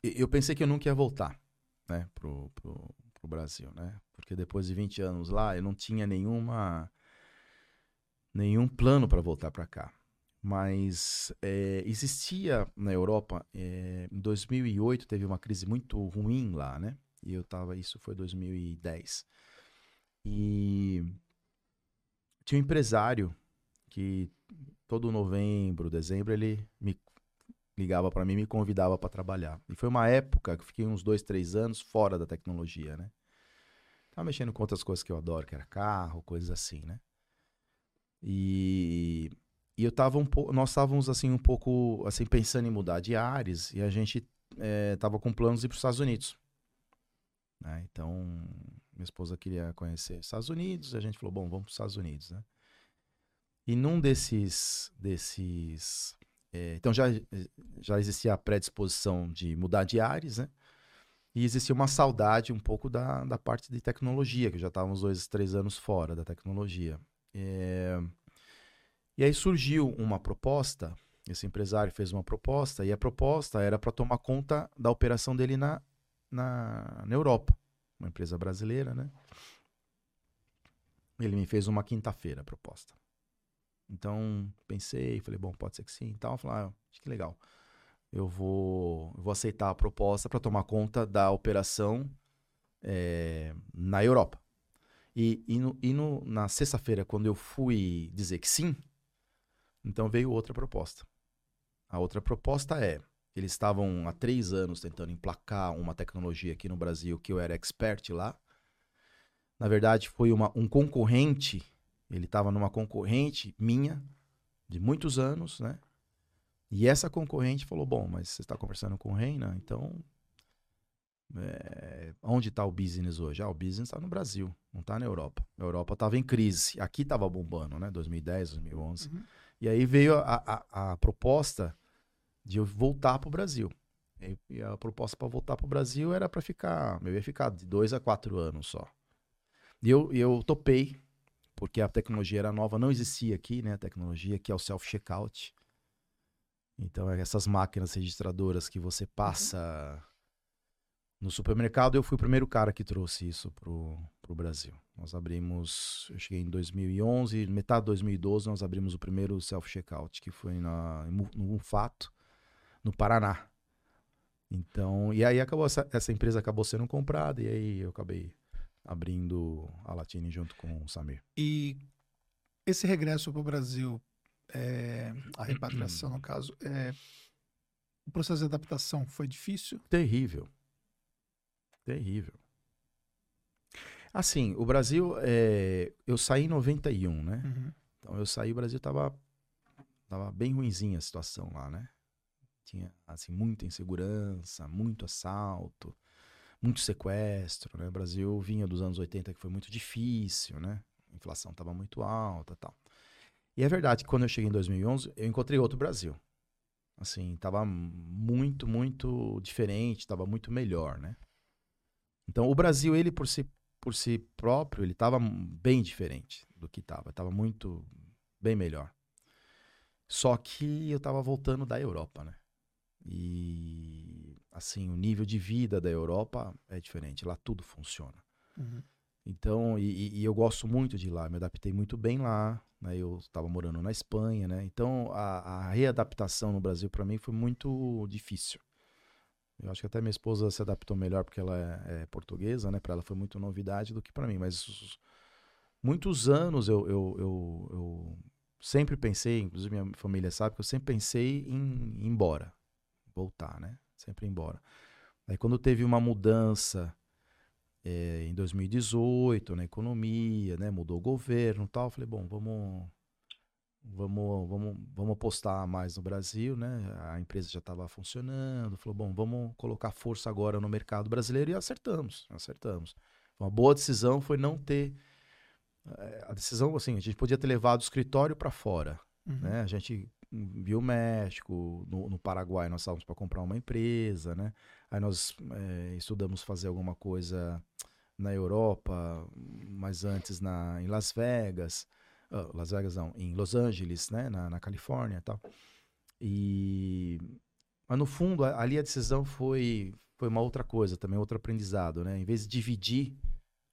Eu pensei que eu nunca ia voltar, né, pro, pro, pro Brasil, né? Porque depois de 20 anos lá, eu não tinha nenhuma nenhum plano para voltar para cá. Mas é, existia na Europa, é, em 2008 teve uma crise muito ruim lá, né? E eu tava, isso foi 2010. E tinha um empresário que todo novembro, dezembro, ele me ligava para mim e me convidava para trabalhar. E foi uma época que eu fiquei uns dois, três anos fora da tecnologia, né? Tava mexendo com outras coisas que eu adoro, que era carro, coisas assim, né? E, e eu tava um pouco, nós estávamos assim um pouco assim pensando em mudar de ares e a gente eh, tava com planos de ir para os Estados Unidos. né? Então, minha esposa queria conhecer os Estados Unidos, a gente falou, bom, vamos para os Estados Unidos, né? E num desses desses é, então já, já existia a predisposição de mudar de ares, né? E existia uma saudade um pouco da, da parte de tecnologia, que já estávamos dois, três anos fora da tecnologia. É, E aí surgiu uma proposta, esse empresário fez uma proposta, e a proposta era para tomar conta da operação dele na, na, na Europa, uma empresa brasileira, né? Ele me fez uma quinta-feira a proposta. Então, pensei, falei, bom, pode ser que sim e tal. Falei, ah, que legal. Eu vou, eu vou aceitar a proposta para tomar conta da operação eh, na Europa. E, e, no- e no- na sexta-feira, quando eu fui dizer que sim, então veio outra proposta. A outra proposta é: eles estavam há três anos tentando emplacar uma tecnologia aqui no Brasil que eu era expert lá. Na verdade, foi uma, um concorrente ele estava numa concorrente minha de muitos anos, né? E essa concorrente falou: Bom, mas você está conversando com o Reina, então. é, onde está o business hoje? Ah, o business está no Brasil, não está na Europa. A Europa estava em crise. Aqui estava bombando, né? 2010, 2011. Uhum. E aí veio a, a, a proposta de eu voltar para o Brasil. E, e a proposta para voltar para o Brasil era para ficar. Eu ia ficar de dois a quatro anos só. E eu, e eu topei, porque a tecnologia era nova, não existia aqui, né? A tecnologia que é o self-checkout. Então, é essas máquinas registradoras que você passa no supermercado, eu fui o primeiro cara que trouxe isso pro, pro Brasil. Nós abrimos, eu cheguei em 2011, metade de 2012, nós abrimos o primeiro self-checkout, que foi na, no Mufato, no Paraná. Então, e aí acabou essa, essa empresa acabou sendo comprada, e aí eu acabei abrindo a Latine junto com o Samir. E esse regresso para o Brasil, é, a repatriação, no caso, é, o processo de adaptação foi difícil? Terrível. Terrível. Assim, o Brasil, é, eu saí em 91, né? Uhum. Então eu saí, o Brasil tava, tava bem ruinzinha a situação lá, né? Tinha, assim, muita insegurança, muito assalto, muito sequestro, né? O Brasil vinha dos anos 80 que foi muito difícil, né? A inflação tava muito alta tal. E é verdade que quando eu cheguei em 2011, eu encontrei outro Brasil. Assim, tava muito, muito diferente, tava muito melhor, né? Então, o Brasil, ele por si, por si próprio, ele tava bem diferente do que tava. Tava muito bem melhor. Só que eu estava voltando da Europa, né? E assim, o nível de vida da Europa é diferente. Lá tudo funciona. Uhum. Então, e, e, eu gosto muito de lá, me adaptei muito bem lá. Né? Eu estava morando na Espanha, né? Então, a, a readaptação no Brasil para mim foi muito difícil. Eu acho que até minha esposa se adaptou melhor porque ela é, é portuguesa, né? Para ela foi muito novidade do que para mim. Mas muitos anos eu, eu, eu, eu, sempre pensei, inclusive minha família sabe que eu sempre pensei em ir embora, voltar, né? Sempre embora. Aí quando teve uma mudança é, em 2018 na economia, né? Mudou o governo, tal. Eu falei, bom, vamos vamos, vamos, vamos apostar mais no Brasil, né? A empresa já estava funcionando, falou, bom, vamos colocar força agora no mercado brasileiro e acertamos, acertamos. Uma boa decisão foi não ter eh, a decisão, assim, a gente podia ter levado o escritório para fora, uhum. né? A gente viu o México, no, no Paraguai nós estávamos para comprar uma empresa, né? Aí nós é, estudamos fazer alguma coisa na Europa, mas antes na, em Las Vegas. Uh, Las Vegas não, em Los Angeles, né, na, na Califórnia e tal. E mas no fundo ali a decisão foi foi uma outra coisa, também outro aprendizado, né? Em vez de dividir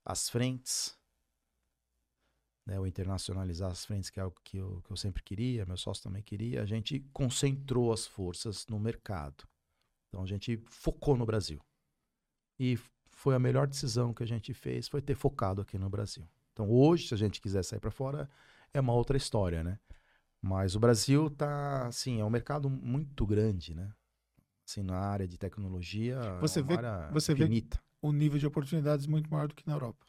as frentes, né, ou internacionalizar as frentes, que é algo que eu, que eu sempre queria, meu sócio também queria, a gente concentrou as forças no mercado. Então a gente focou no Brasil. E foi a melhor decisão que a gente fez, foi ter focado aqui no Brasil. Então hoje, se a gente quiser sair para fora, é uma outra história, né? Mas o Brasil tá, assim, é um mercado muito grande, né? Assim, na área de tecnologia, você é vê, você infinita. vê o nível de oportunidades muito maior do que na Europa.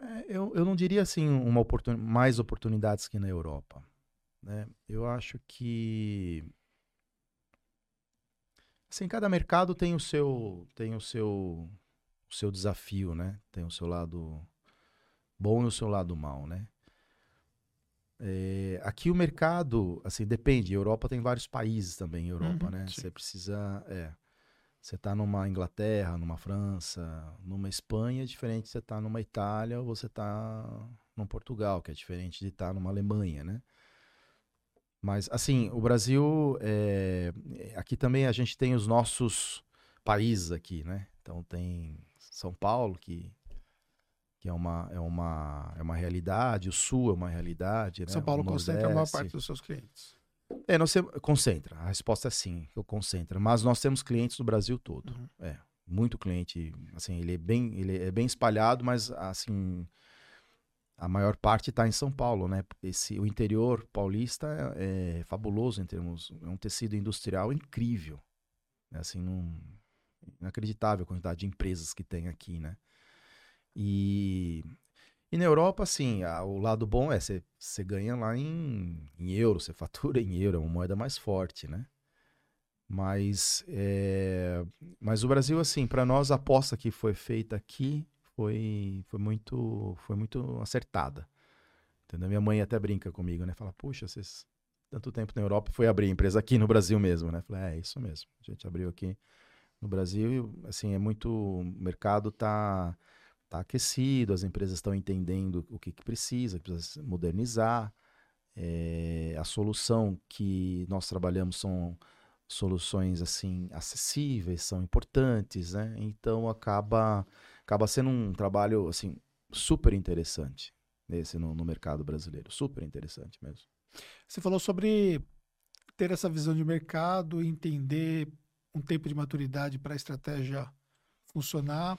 É, eu, eu não diria assim uma oportun... mais oportunidades que na Europa. Né? Eu acho que assim, cada mercado tem o seu tem o seu o seu desafio, né? Tem o seu lado bom e o seu lado mal, né? É, aqui o mercado, assim, depende. Europa tem vários países também, Europa, uhum, né? Você precisa, é, você tá numa Inglaterra, numa França, numa Espanha, é diferente você tá numa Itália ou você tá num Portugal, que é diferente de estar tá numa Alemanha, né? Mas, assim, o Brasil, é, aqui também a gente tem os nossos países aqui, né? Então tem são Paulo, que, que é, uma, é, uma, é uma realidade, o Sul é uma realidade. Né? São Paulo concentra a maior parte dos seus clientes. É, nós temos, concentra. A resposta é sim, eu concentra. Mas nós temos clientes no Brasil todo. Uhum. É, muito cliente. Assim, ele é bem, ele é bem espalhado, mas assim a maior parte está em São Paulo, né? Esse, o interior paulista é, é, fabuloso em termos, é um tecido industrial incrível, né? assim, não, inacreditável a quantidade de empresas que tem aqui, né? E, e na Europa, assim, a, o lado bom é você ganha lá em, em euro, você fatura em euro, é uma moeda mais forte, né? Mas, é, mas o Brasil, assim, para nós a aposta que foi feita aqui foi, foi, muito, foi muito acertada. Entendeu? Minha mãe até brinca comigo, né? Fala, puxa, vocês tanto tempo na Europa foi abrir empresa aqui no Brasil mesmo, né? Falei, é isso mesmo. A gente abriu aqui no Brasil, assim, é muito. O mercado está tá aquecido, as empresas estão entendendo o que, que precisa, que precisa modernizar. É, a solução que nós trabalhamos são soluções assim acessíveis, são importantes, né? Então acaba acaba sendo um trabalho assim super interessante esse no, no mercado brasileiro, super interessante mesmo. Você falou sobre ter essa visão de mercado, entender um tempo de maturidade para a estratégia funcionar.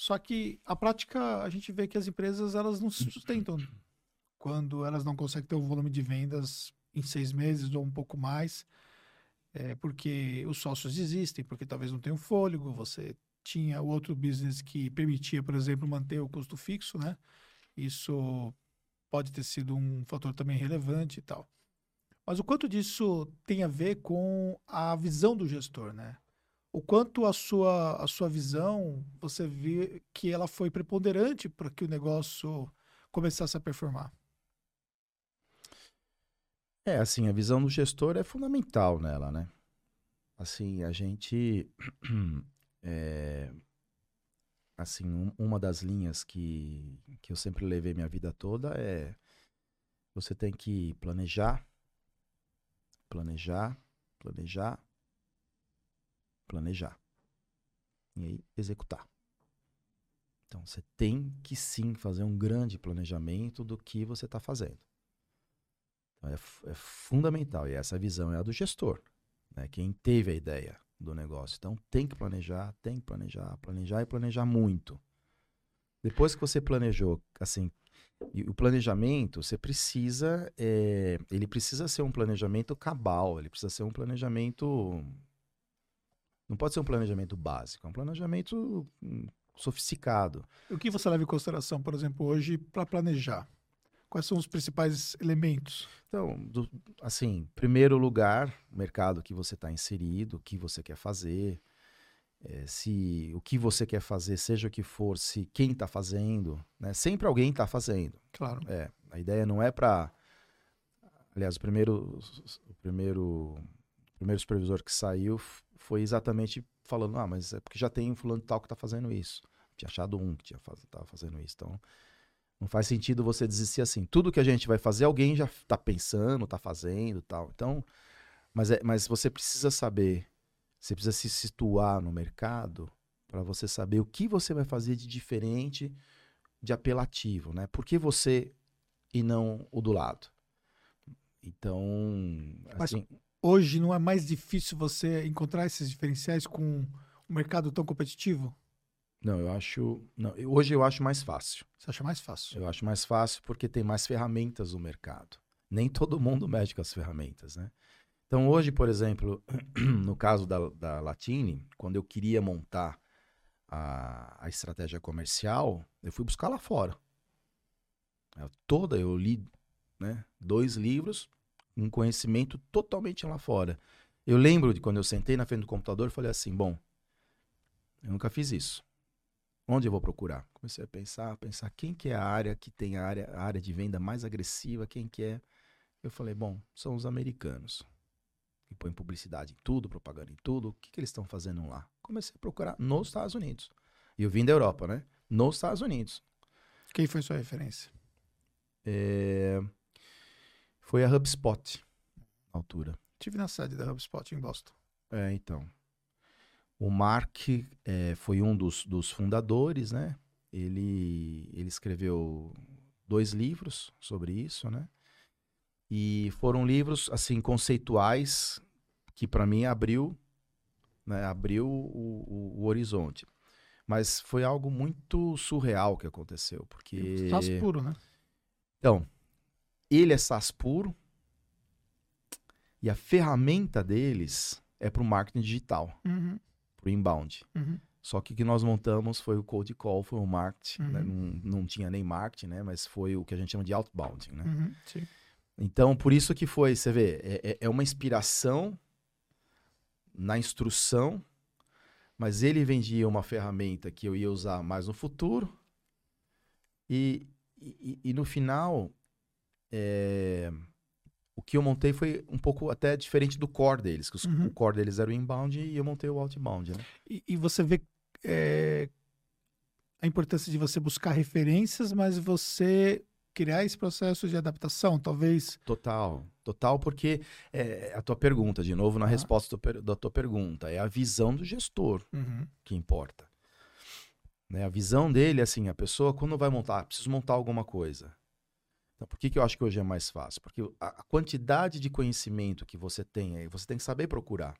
Só que a prática, a gente vê que as empresas elas não se sustentam quando elas não conseguem ter um volume de vendas em seis meses ou um pouco mais, é, porque os sócios desistem, porque talvez não tenham fôlego, você tinha o outro business que permitia, por exemplo, manter o custo fixo, né? Isso pode ter sido um fator também relevante e tal. Mas o quanto disso tem a ver com a visão do gestor, né? O quanto a sua, a sua visão, você vê que ela foi preponderante para que o negócio começasse a performar? É, assim, a visão do gestor é fundamental nela, né? Assim, a gente. É, assim, um, uma das linhas que, que eu sempre levei minha vida toda é você tem que planejar, planejar, planejar, planejar. E aí executar. Então você tem que sim fazer um grande planejamento do que você está fazendo. Então, é, é, fundamental. E essa visão é a do gestor, né? quem teve a ideia do negócio. Então tem que planejar, tem que planejar, planejar e planejar muito. Depois que você planejou, assim, o planejamento, você precisa, é, ele precisa ser um planejamento cabal, ele precisa ser um planejamento, não pode ser um planejamento básico, é um planejamento hum, sofisticado. O que você leva em consideração, por exemplo, hoje para planejar? Quais são os principais elementos? Então, do, assim, primeiro lugar, o mercado que você está inserido, o que você quer fazer, é, se o que você quer fazer, seja o que for, se quem está fazendo, né? Sempre alguém está fazendo. Claro. É, a ideia não é para, aliás, o primeiro, o primeiro, o primeiro supervisor que saiu foi exatamente falando, ah, mas é porque já tem um fulano tal que está fazendo isso. Tinha achado um que tinha faz, tava fazendo isso, então não faz sentido você desistir assim. Tudo que a gente vai fazer, alguém já está pensando, está fazendo, tal. Então, mas é, mas você precisa saber você precisa se situar no mercado para você saber o que você vai fazer de diferente, de apelativo, né? Por que você e não o do lado? Então, assim... Mas hoje não é mais difícil você encontrar esses diferenciais com um mercado tão competitivo? Não, eu acho. Não, hoje eu acho mais fácil. Você acha mais fácil? Eu acho mais fácil porque tem mais ferramentas no mercado. Nem todo mundo mexe com as ferramentas, né? Então, hoje, por exemplo, no caso da, da Latine, quando eu queria montar a, a estratégia comercial, eu fui buscar lá fora. Eu, toda, eu li né, dois livros, um conhecimento totalmente lá fora. Eu lembro de quando eu sentei na frente do computador e falei assim: bom, eu nunca fiz isso. Onde eu vou procurar? Comecei a pensar, pensar quem que é a área que tem a área, a área de venda mais agressiva, quem que é. Eu falei, bom, são os americanos que põe publicidade em tudo, propaganda em tudo, o que, que eles estão fazendo lá? Comecei a procurar nos Estados Unidos. E eu vim da Europa, né? Nos Estados Unidos. Quem foi sua referência? É... Foi a HubSpot, na altura. Tive na sede da HubSpot em Boston. É, então. O Mark é, foi um dos, dos fundadores, né? Ele, ele escreveu dois livros sobre isso, né? E foram livros assim conceituais que para mim abriu, né, abriu o, o, o, horizonte. Mas foi algo muito surreal que aconteceu, porque SAS puro, né? Então, ele é SAS puro e a ferramenta deles é para o marketing digital, uhum. para o inbound. Uhum. Só que o que nós montamos foi o cold call, foi o marketing, né? uhum. né? não, não tinha nem marketing, né? Mas foi o que a gente chama de outbound, né? Uhum. Então, por isso que foi, você vê, é, é, é uma inspiração na instrução, mas ele vendia uma ferramenta que eu ia usar mais no futuro. E, e, e no final, é, o que eu montei foi um pouco até diferente do core deles, que os, uhum. o core deles era o inbound e eu montei o outbound. Né? E, e você vê é, a importância de você buscar referências, mas você criar esse processo de adaptação, talvez? Total, total, porque é, a tua pergunta, de novo, na ah. resposta da tua pergunta, é a visão do gestor uhum. que importa. Né? A visão dele, assim, a pessoa, quando vai montar, preciso montar alguma coisa. Então, por que, que eu acho que hoje é mais fácil? Porque a, quantidade de conhecimento que você tem aí, você tem que saber procurar.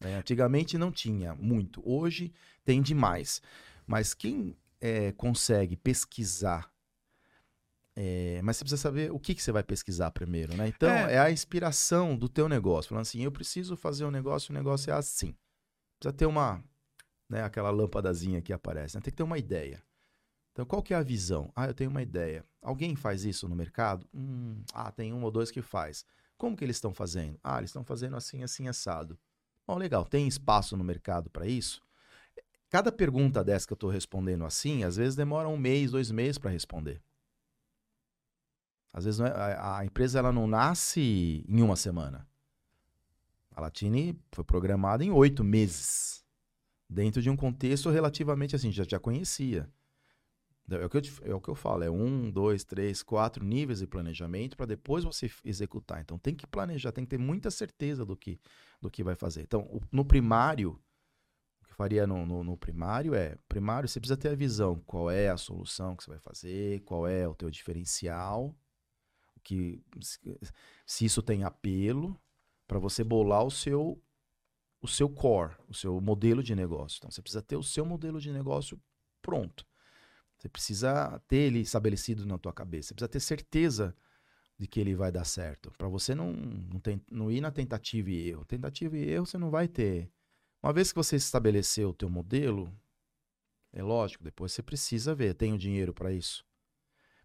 Né? Antigamente não tinha muito, hoje tem demais. Mas quem é, consegue pesquisar é, mas você precisa saber o que, que você vai pesquisar primeiro, né? Então, é. é. a inspiração do teu negócio. Falando assim, eu preciso fazer um negócio, o negócio é assim. Precisa ter uma, né, aquela lâmpadazinha que aparece. Né? Tem que ter uma ideia. Então, qual que é a visão? Ah, eu tenho uma ideia. Alguém faz isso no mercado? Hum, ah, tem um ou dois que faz. Como que eles estão fazendo? Ah, eles estão fazendo assim, assim, assado. Bom, legal. Tem espaço no mercado para isso? Cada pergunta dessa que eu estou respondendo assim, às vezes demora um mês, dois meses para responder. Às vezes é, a, a, empresa ela não nasce em uma semana. A Latine foi programada em oito meses, dentro de um contexto relativamente assim, já já conhecia. É o, que eu, é o que eu falo, é um, dois, três, quatro níveis de planejamento para depois você executar. Então tem que planejar, tem que ter muita certeza do que, do que vai fazer. Então, o, no primário, o que eu faria no, no, no, primário é, primário você precisa ter a visão, qual é a solução que você vai fazer, qual é o teu diferencial, que, se isso tem apelo, para você bolar o seu o seu core, o seu modelo de negócio. Então você precisa ter o seu modelo de negócio pronto. Você precisa ter ele estabelecido na tua cabeça. Você precisa ter certeza de que ele vai dar certo. Para você não, não, tem, não ir na tentativa e erro. Tentativa e erro você não vai ter. Uma vez que você estabeleceu o teu modelo, é lógico, depois você precisa ver, tenho dinheiro para isso.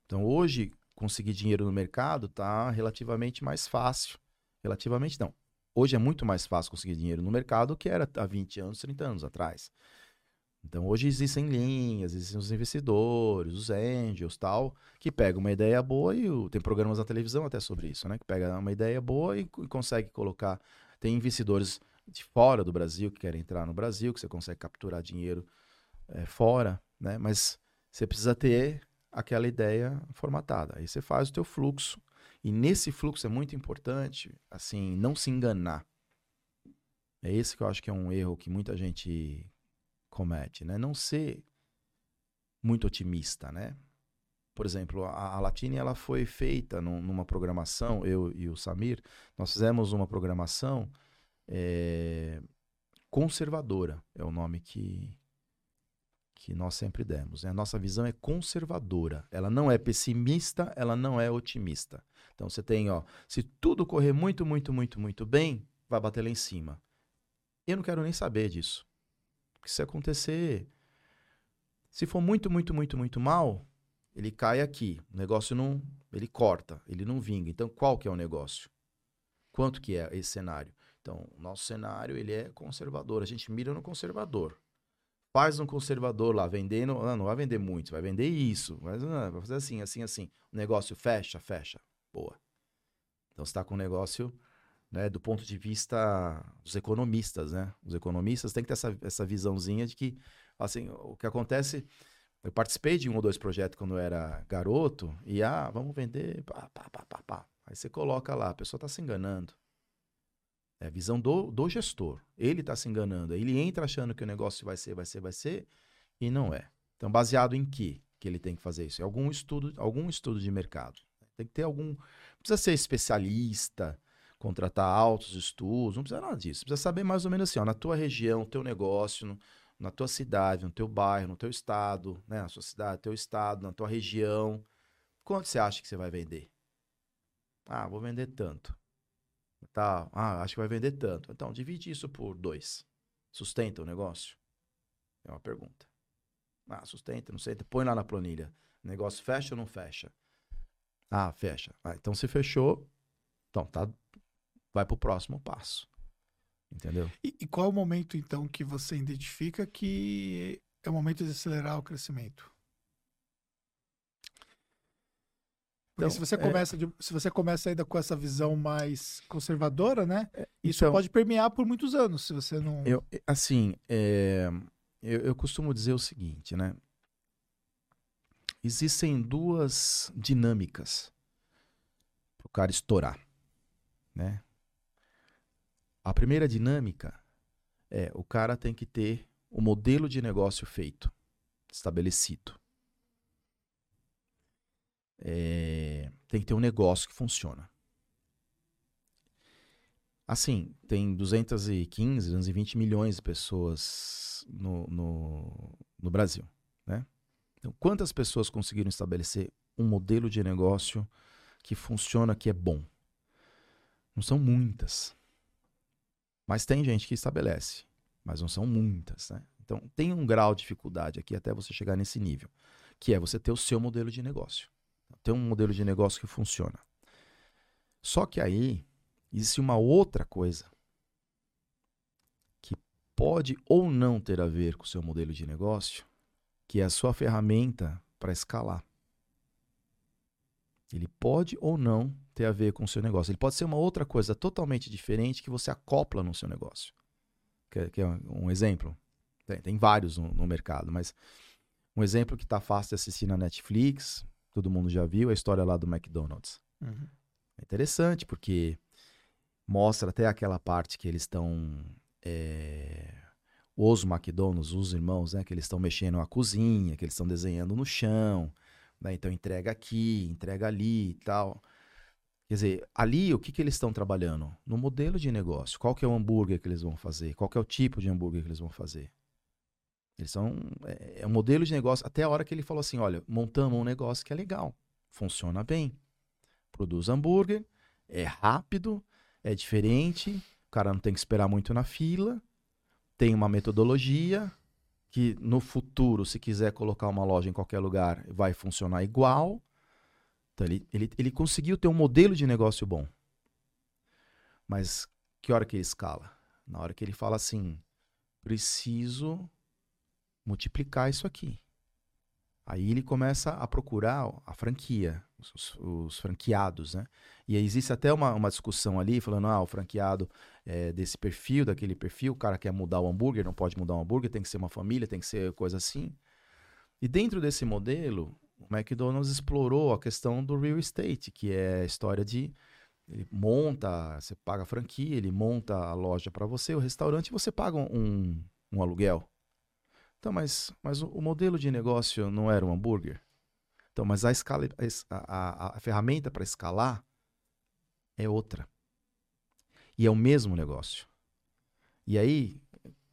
Então hoje, conseguir dinheiro no mercado está relativamente mais fácil. Relativamente não. Hoje é muito mais fácil conseguir dinheiro no mercado do que era há 20 anos, 30 anos atrás. Então hoje existem linhas, existem os investidores, os angels, tal, que pegam uma ideia boa e tem programas na televisão até sobre isso, né? Que pega uma ideia boa e, e consegue colocar. Tem investidores de fora do Brasil que querem entrar no Brasil, que você consegue capturar dinheiro é, fora, né? Mas você precisa ter aquela ideia formatada. Aí você faz o teu fluxo e nesse fluxo é muito importante, assim, não se enganar. É esse que eu acho que é um erro que muita gente comete, né? Não ser muito otimista, né? Por exemplo, a, a Latine ela foi feita num, numa programação, eu e o Samir, nós fizemos uma programação é, conservadora, é o nome que, que nós sempre demos. Né? A nossa visão é conservadora. Ela não é pessimista, ela não é otimista. Então você tem, ó, se tudo correr muito, muito, muito, muito bem, vai bater lá em cima. Eu não quero nem saber disso. Porque se acontecer. Se for muito, muito, muito, muito mal, ele cai aqui. O negócio não. Ele corta, ele não vinga. Então, qual que é o negócio? Quanto que é esse cenário? Então, o nosso cenário ele é conservador. A gente mira no conservador. Faz um conservador lá, vendendo. Não, não vai vender muito, vai vender isso. Mas não, vai fazer assim, assim, assim. O negócio fecha, fecha. Boa. Então, você está com um negócio né, do ponto de vista dos economistas, né? Os economistas têm que ter essa, essa visãozinha de que, assim, o que acontece... Eu participei de um ou dois projetos quando eu era garoto e, ah, vamos vender, pá, pá, pá, pá, pá. Aí você coloca lá, a pessoa está se enganando. É a visão do, do gestor. Ele está se enganando. Ele entra achando que o negócio vai ser, vai ser, vai ser, e não é. Então, baseado em que que ele tem que fazer isso? É algum estudo, algum estudo de mercado. Tem que ter algum. Precisa ser especialista, contratar altos estudos, não precisa nada disso. Precisa saber mais ou menos assim, ó, na tua região, teu negócio, no, na tua cidade, no teu bairro, no teu estado, né? Na sua cidade, teu estado, na tua região. Quanto você acha que você vai vender? Ah, vou vender tanto. Tá, ah, acho que vai vender tanto. Então, divide isso por dois. Sustenta o negócio? É uma pergunta. Ah, sustenta, não sei. Põe lá na planilha. O negócio fecha ou não fecha? Ah, fecha. Ah, então se fechou, então tá, vai para o próximo passo. Entendeu? E, e, qual é o momento, então, que você identifica que é o momento de acelerar o crescimento? Porque então, se você é começa de, se você começa ainda com essa visão mais conservadora, né? É, isso então, pode permear por muitos anos, se você não. Eu, assim, é, eu, eu costumo dizer o seguinte, né? Existem duas dinâmicas para o cara estourar, né? A primeira dinâmica é o cara tem que ter o modelo de negócio feito, estabelecido. É, tem que ter um negócio que funciona. Assim, tem 215, 220 milhões de pessoas no, no, no Brasil. Né? Então, quantas pessoas conseguiram estabelecer um modelo de negócio que funciona, que é bom? Não são muitas. Mas tem gente que estabelece, mas não são muitas, né? Então tem um grau de dificuldade aqui até você chegar nesse nível, que é você ter o seu modelo de negócio. Ter um modelo de negócio que funciona. Só que aí existe uma outra coisa que pode ou não ter a ver com o seu modelo de negócio, que é a sua ferramenta para escalar. Ele pode ou não ter a ver com o seu negócio. Ele pode ser uma outra coisa totalmente diferente que você acopla no seu negócio. Quer, quer um exemplo? Tem, tem vários no, no, mercado, mas Um exemplo que tá fácil de assistir na Netflix, todo mundo já viu, é a história lá do McDonald's. Uhum. É interessante porque mostra até aquela parte que eles estão. é, os McDonald's, os irmãos, né? Que eles estão mexendo na cozinha, que eles estão desenhando no chão, né? Então entrega aqui, entrega ali e tal. Quer dizer, ali o que, que eles estão trabalhando? No modelo de negócio. Qual que é o hambúrguer que eles vão fazer? Qual que é o tipo de hambúrguer que eles vão fazer? Eles são. É, é um modelo de negócio. Até a hora que ele falou assim: olha, montamos um negócio que é legal, funciona bem. Produz hambúrguer, é rápido, é diferente, o cara não tem que esperar muito na fila, tem uma metodologia que no futuro, se quiser colocar uma loja em qualquer lugar, vai funcionar igual. Então ele, ele, ele conseguiu ter um modelo de negócio bom. Mas que hora que ele escala? Na hora que ele fala assim: preciso multiplicar isso aqui. Aí ele começa a procurar a franquia, os, os franqueados, né? E existe até uma, uma discussão ali, falando, ah, o franqueado é desse perfil, daquele perfil, o cara quer mudar o hambúrguer, não pode mudar o hambúrguer, tem que ser uma família, tem que ser coisa assim. E dentro desse modelo, o McDonald's explorou a questão do real estate, que é a história de ele monta, você paga a franquia, ele monta a loja para você, o restaurante, você paga um, um aluguel. Então, mas, mas o, o modelo de negócio não era um hambúrguer? Então, mas a escala, a, a, a ferramenta para escalar é outra. E é o mesmo negócio. E aí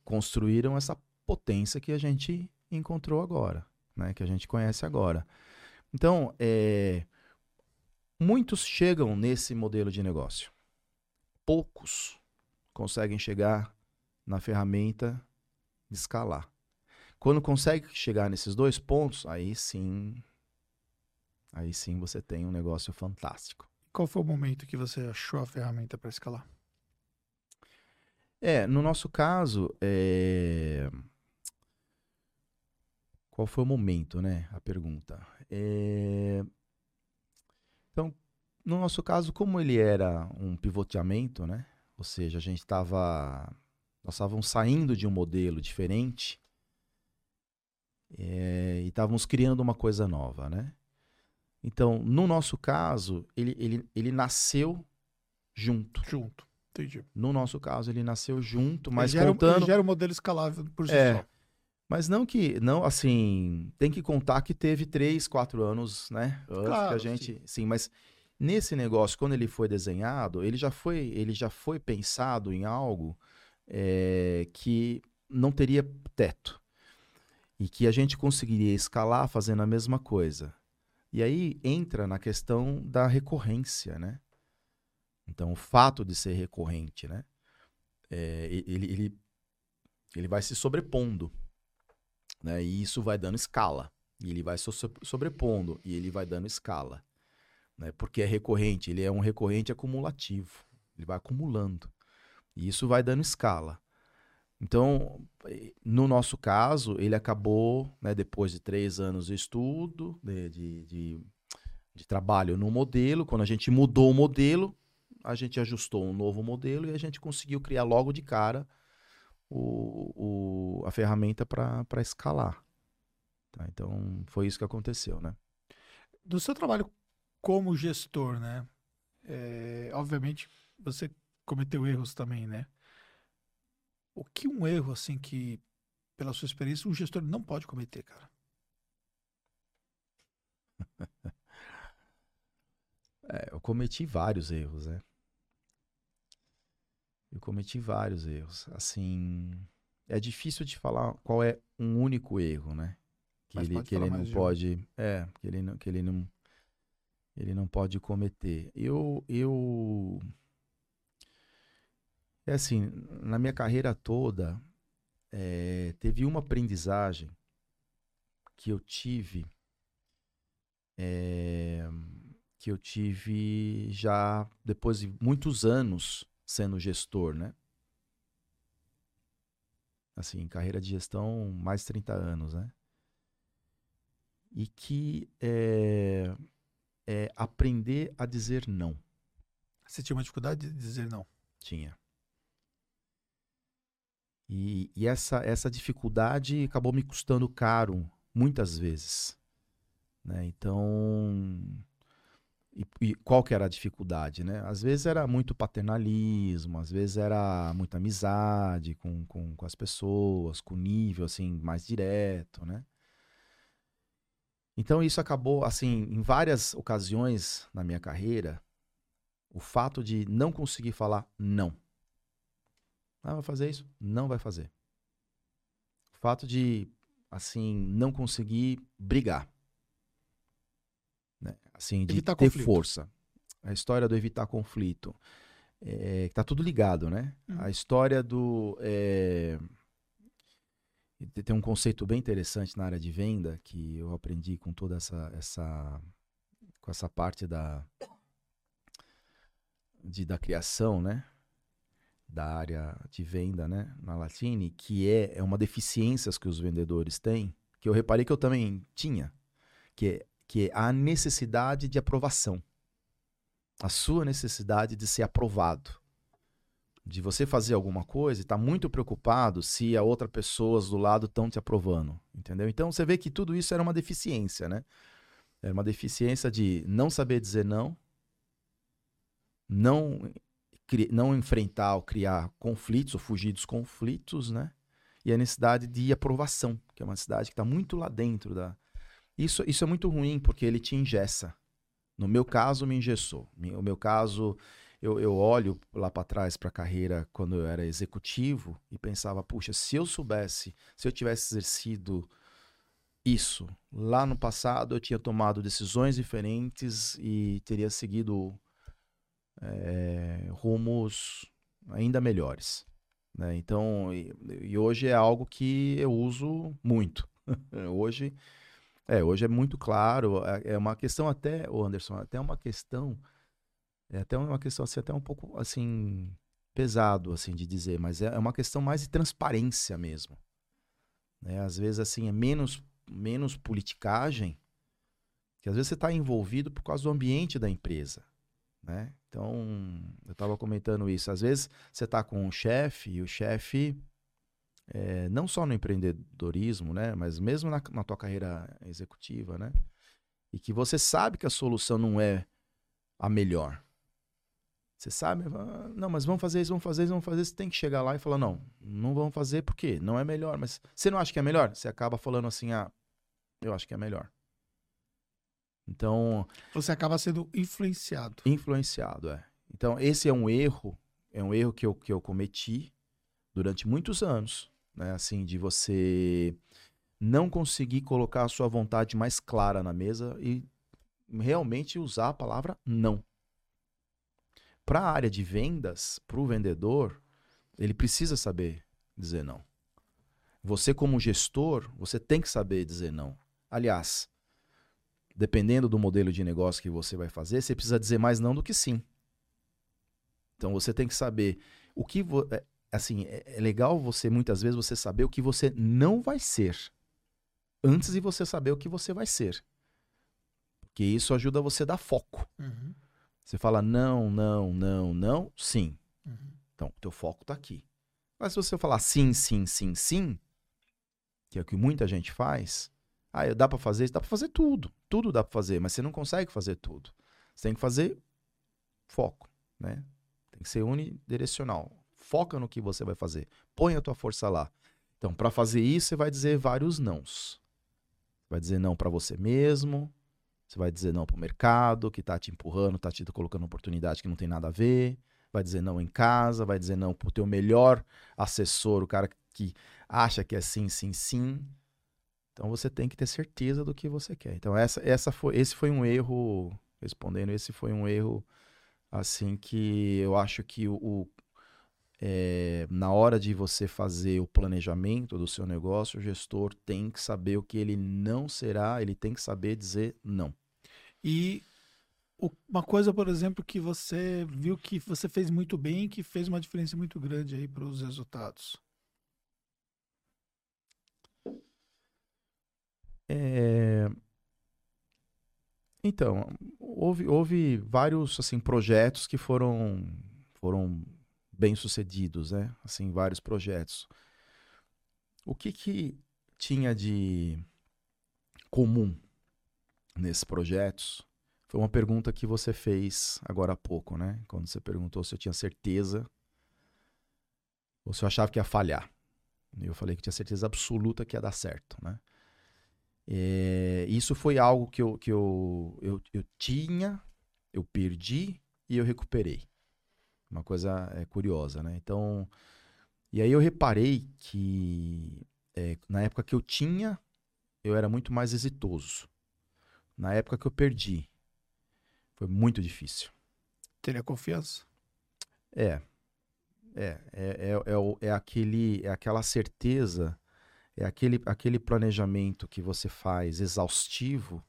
construíram essa potência que a gente encontrou agora, né? Que a gente conhece agora. Então, é, muitos chegam nesse modelo de negócio. Poucos conseguem chegar na ferramenta de escalar. Quando consegue chegar nesses dois pontos, aí sim, aí sim você tem um negócio fantástico. Qual foi o momento que você achou a ferramenta para escalar? É, no nosso caso, é... qual foi o momento, né? A pergunta. É... Então, no nosso caso, como ele era um pivoteamento, né? Ou seja, a gente estava, nós estávamos saindo de um modelo diferente é... e estávamos criando uma coisa nova, né? Então, no nosso caso, ele, ele, ele nasceu junto. Junto. Entendi. No nosso caso, ele nasceu junto, mas ele gera, contando. Ele gera um modelo escalável por si É. só. Mas não que, não, assim, tem que contar que teve três, quatro anos, né? Antes Claro, que a gente, sim. mas nesse negócio, quando ele foi desenhado, ele já foi, ele já foi pensado em algo é, que não teria teto e que a gente conseguiria escalar fazendo a mesma coisa. E aí entra na questão da recorrência, né? Então, o fato de ser recorrente, né? É, ele, ele, ele vai se sobrepondo, né? E isso vai dando escala. E ele vai so- sobrepondo, e ele vai dando escala. Né? Porque é recorrente, ele é um recorrente acumulativo. Ele vai acumulando. E isso vai dando escala. Então, no nosso caso, ele acabou, né, depois de três anos de estudo, de, de, de, de trabalho no modelo. Quando a gente mudou o modelo, a gente ajustou um novo modelo e a gente conseguiu criar logo de cara o, o- a ferramenta para escalar. Tá? Então, foi isso que aconteceu, né? Do seu trabalho como gestor, né? É, obviamente, você cometeu erros também, né? O que um erro, assim, que, pela sua experiência, um gestor não pode cometer, cara? É, eu cometi vários erros, né? Eu cometi vários erros. Assim, é difícil de falar qual é um único erro, né? Que Mas ele, que ele não um. pode, é, que ele não, que ele não, ele não pode cometer. Eu, eu, é assim, na minha carreira toda, é, teve uma aprendizagem que eu tive, é, que eu tive já depois de muitos anos sendo gestor, né? Assim, carreira de gestão, mais de 30 anos, né? E que é, é aprender a dizer não. Você tinha uma dificuldade de dizer não. Tinha. E, e essa, essa dificuldade acabou me custando caro muitas vezes. Né? Então, e, e, qual que era a dificuldade, né? Às vezes era muito paternalismo, às vezes era muita amizade com, com, com as pessoas, com nível assim mais direto, né? Então isso acabou, assim, em várias ocasiões na minha carreira, o fato de não conseguir falar não. Ah, vai fazer isso? Não vai fazer. O fato de, assim, não conseguir brigar. Assim, de evitar ter conflito. força. A história do evitar conflito. É, tá tudo ligado, né? Uhum. A história do. É, tem um conceito bem interessante na área de venda que eu aprendi com toda essa. essa com essa parte da. De, da criação, né? Da área de venda, né? Na Latine, que é, é uma deficiência que os vendedores têm, que eu reparei que eu também tinha, que é que é a necessidade de aprovação. A sua necessidade de ser aprovado. De você fazer alguma coisa e estar tá muito preocupado se a outra pessoas do lado estão te aprovando. Entendeu? Então você vê que tudo isso era uma deficiência, né? Era uma deficiência de não saber dizer não, não, não enfrentar ou criar conflitos ou fugir dos conflitos, né? E a necessidade de aprovação, que é uma necessidade que está muito lá dentro da, isso, isso é muito ruim, porque ele te ingessa. No meu caso, me engessou. No meu caso, eu, eu olho lá para trás para a carreira quando eu era executivo e pensava, puxa, se eu soubesse, se eu tivesse exercido isso lá no passado, eu tinha tomado decisões diferentes e teria seguido é, rumos ainda melhores. Né? Então, e, e hoje é algo que eu uso muito. hoje é, hoje é muito claro, é, é uma questão até, Anderson, até uma questão, é até uma questão assim, até um pouco assim, pesado assim de dizer, mas é, é uma questão mais de transparência mesmo. Né? Às vezes assim, é menos, menos politicagem, que às vezes você está envolvido por causa do ambiente da empresa. Né? Então, eu estava comentando isso. Às vezes você está com um chefe e o chefe é, não só no empreendedorismo, né, mas mesmo na, na tua carreira executiva, né, e que você sabe que a solução não é a melhor. Você sabe, ah, não, mas vamos fazer isso, vamos fazer isso, vamos fazer isso. Você tem que chegar lá e falar, não, não vamos fazer porque não é melhor. Mas você não acha que é melhor? Você acaba falando assim, ah, eu acho que é melhor. Então. Você acaba sendo influenciado. Influenciado, é. Então, esse é um erro, é um erro que eu, que eu cometi durante muitos anos né? Assim, de você não conseguir colocar a sua vontade mais clara na mesa e realmente usar a palavra não. Para a área de vendas, para o vendedor, ele precisa saber dizer não. Você, como gestor, você tem que saber dizer não. Aliás, dependendo do modelo de negócio que você vai fazer, você precisa dizer mais não do que sim. Então você tem que saber o que é, assim, é, é legal você, muitas vezes, você saber o que você não vai ser. Antes de você saber o que você vai ser. Porque isso ajuda você a dar foco. Uhum. Você fala não, não, não, não, sim. Uhum. Então, teu foco está aqui. Mas se você falar sim, sim, sim, sim, que é o que muita gente faz, ah, dá para fazer isso? Dá para fazer tudo. Tudo dá para fazer, mas você não consegue fazer tudo. Você tem que fazer foco, né? Tem que ser unidirecional foca no que você vai fazer. Põe a tua força lá. Então, para fazer isso, você vai dizer vários nãos. Vai dizer não para você mesmo, você vai dizer não para o mercado que está te empurrando, está te colocando oportunidade que não tem nada a ver. Vai dizer não em casa, vai dizer não para o teu melhor assessor, o cara que acha que é sim, sim, sim. Então você tem que ter certeza do que você quer. Então essa, essa foi, esse foi um erro, respondendo, esse foi um erro assim que eu acho que o, o é, na hora de você fazer o planejamento do seu negócio, o gestor tem que saber o que ele não será, ele tem que saber dizer não. E uma coisa, por exemplo, que você viu que você fez muito bem, que fez uma diferença muito grande aí para os resultados. É... Então, houve, houve vários assim projetos que foram foram bem-sucedidos, né? Assim, vários projetos. O que que tinha de comum nesses projetos foi uma pergunta que você fez agora há pouco, né? Quando você perguntou se eu tinha certeza ou se eu achava que ia falhar. Eu falei que tinha certeza absoluta que ia dar certo, né? É, isso foi algo que, eu, que eu, eu, eu tinha, eu perdi e eu recuperei. Uma coisa é, curiosa, né? Então, e aí eu reparei que é, na época que eu tinha, eu era muito mais exitoso. Na época que eu perdi, foi muito difícil. Teria confiança? É. É, é, é, é, é, aquele, é aquela certeza, é aquele, aquele planejamento que você faz exaustivo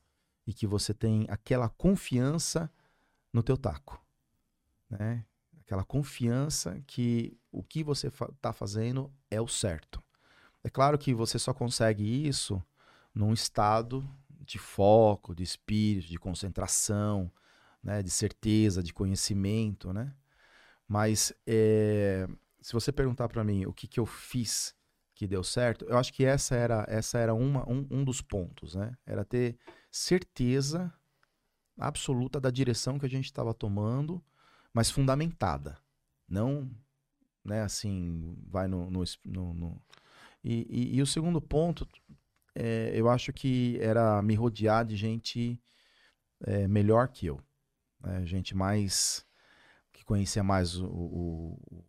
e que você tem aquela confiança no teu taco, né? Aquela confiança que o que você está fazendo é o certo. É claro que você só consegue isso num estado de foco, de espírito, de concentração, né, de certeza, de conhecimento, né? Mas é, se você perguntar para mim o que, que eu fiz que deu certo, eu acho que essa era, essa era uma, um, um dos pontos, né? Era ter certeza absoluta da direção que a gente estava tomando, mas fundamentada. Não, né, assim, vai no... no, no, no... E, e, e, o segundo ponto, é, eu acho que era me rodear de gente é, melhor que eu né? gente mais que conhecia mais o, o,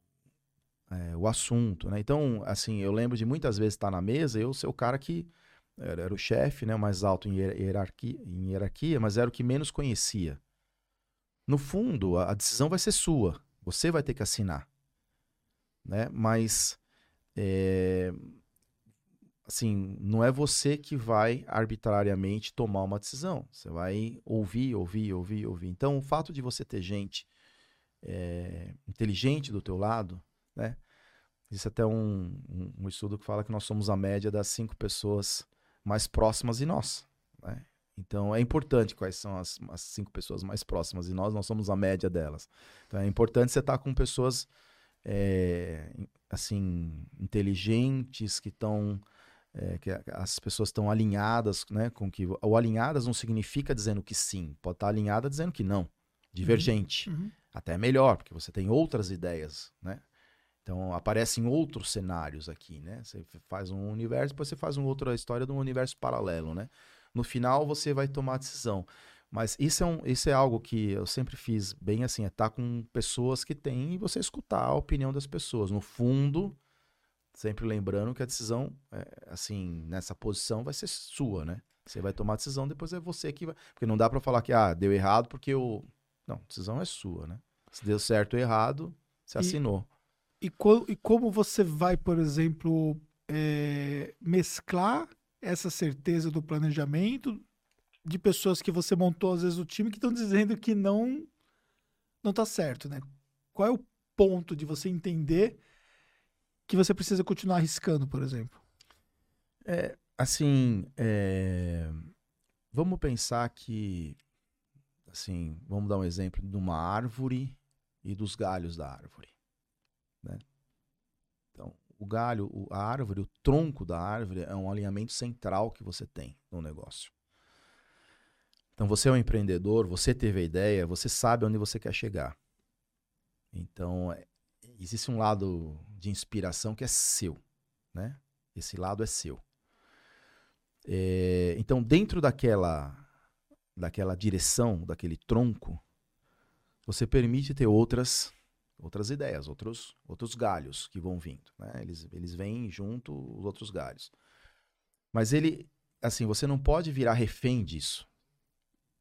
é, o assunto, né? Então, assim, eu lembro de muitas vezes estar na mesa, eu ser o cara que era, era o chefe, né, o mais alto em hierarquia, em hierarquia, mas era o que menos conhecia. No fundo, a, a decisão vai ser sua, você vai ter que assinar, né? Mas é, assim, não é você que vai arbitrariamente tomar uma decisão. Você vai ouvir, ouvir, ouvir, ouvir. Então, o fato de você ter gente é, inteligente do teu lado, né? Existe até um, um, um, estudo que fala que nós somos a média das cinco pessoas mais próximas de nós, né? Então, é importante quais são as, as cinco pessoas mais próximas de nós, nós somos a média delas. Então, é importante você estar com pessoas, é, assim, inteligentes, que estão é, que as pessoas estão alinhadas, né, com que o alinhadas não significa dizendo que sim, pode estar alinhada dizendo que não, divergente, uhum. Uhum. até melhor, porque você tem outras ideias, né? Então aparecem outros cenários aqui, né? Você faz um universo, depois você faz uma outra história de um universo paralelo, né? No final você vai tomar a decisão. Mas isso é, um, isso é algo que eu sempre fiz bem assim, é estar com pessoas que têm e você escutar a opinião das pessoas. No fundo, Sempre lembrando que a decisão, é, assim, nessa posição vai ser sua, né? Você vai tomar a decisão, depois é você que vai. Porque não dá para falar que, ah, deu errado porque o. Não, a decisão é sua, né? Se deu certo ou errado, você e, assinou. E, co e como você vai, por exemplo, é, mesclar essa certeza do planejamento de pessoas que você montou, às vezes, o time que estão dizendo que não não tá certo, né? Qual é o ponto de você entender que você precisa continuar arriscando, por exemplo? É, assim, é... vamos pensar que, assim, vamos dar um exemplo de uma árvore e dos galhos da árvore, né? O galho, a árvore, o tronco da árvore é um alinhamento central que você tem no negócio. Então, você é um empreendedor, você teve a ideia, você sabe onde você quer chegar. Então, é, existe um lado de inspiração que é seu, né? Esse lado é seu. É, então, dentro daquela, daquela direção, daquele tronco, você permite ter outras outras ideias, outros, outros galhos que vão vindo. Né? Eles, eles vêm junto os outros galhos. Mas ele, assim, você não pode virar refém disso.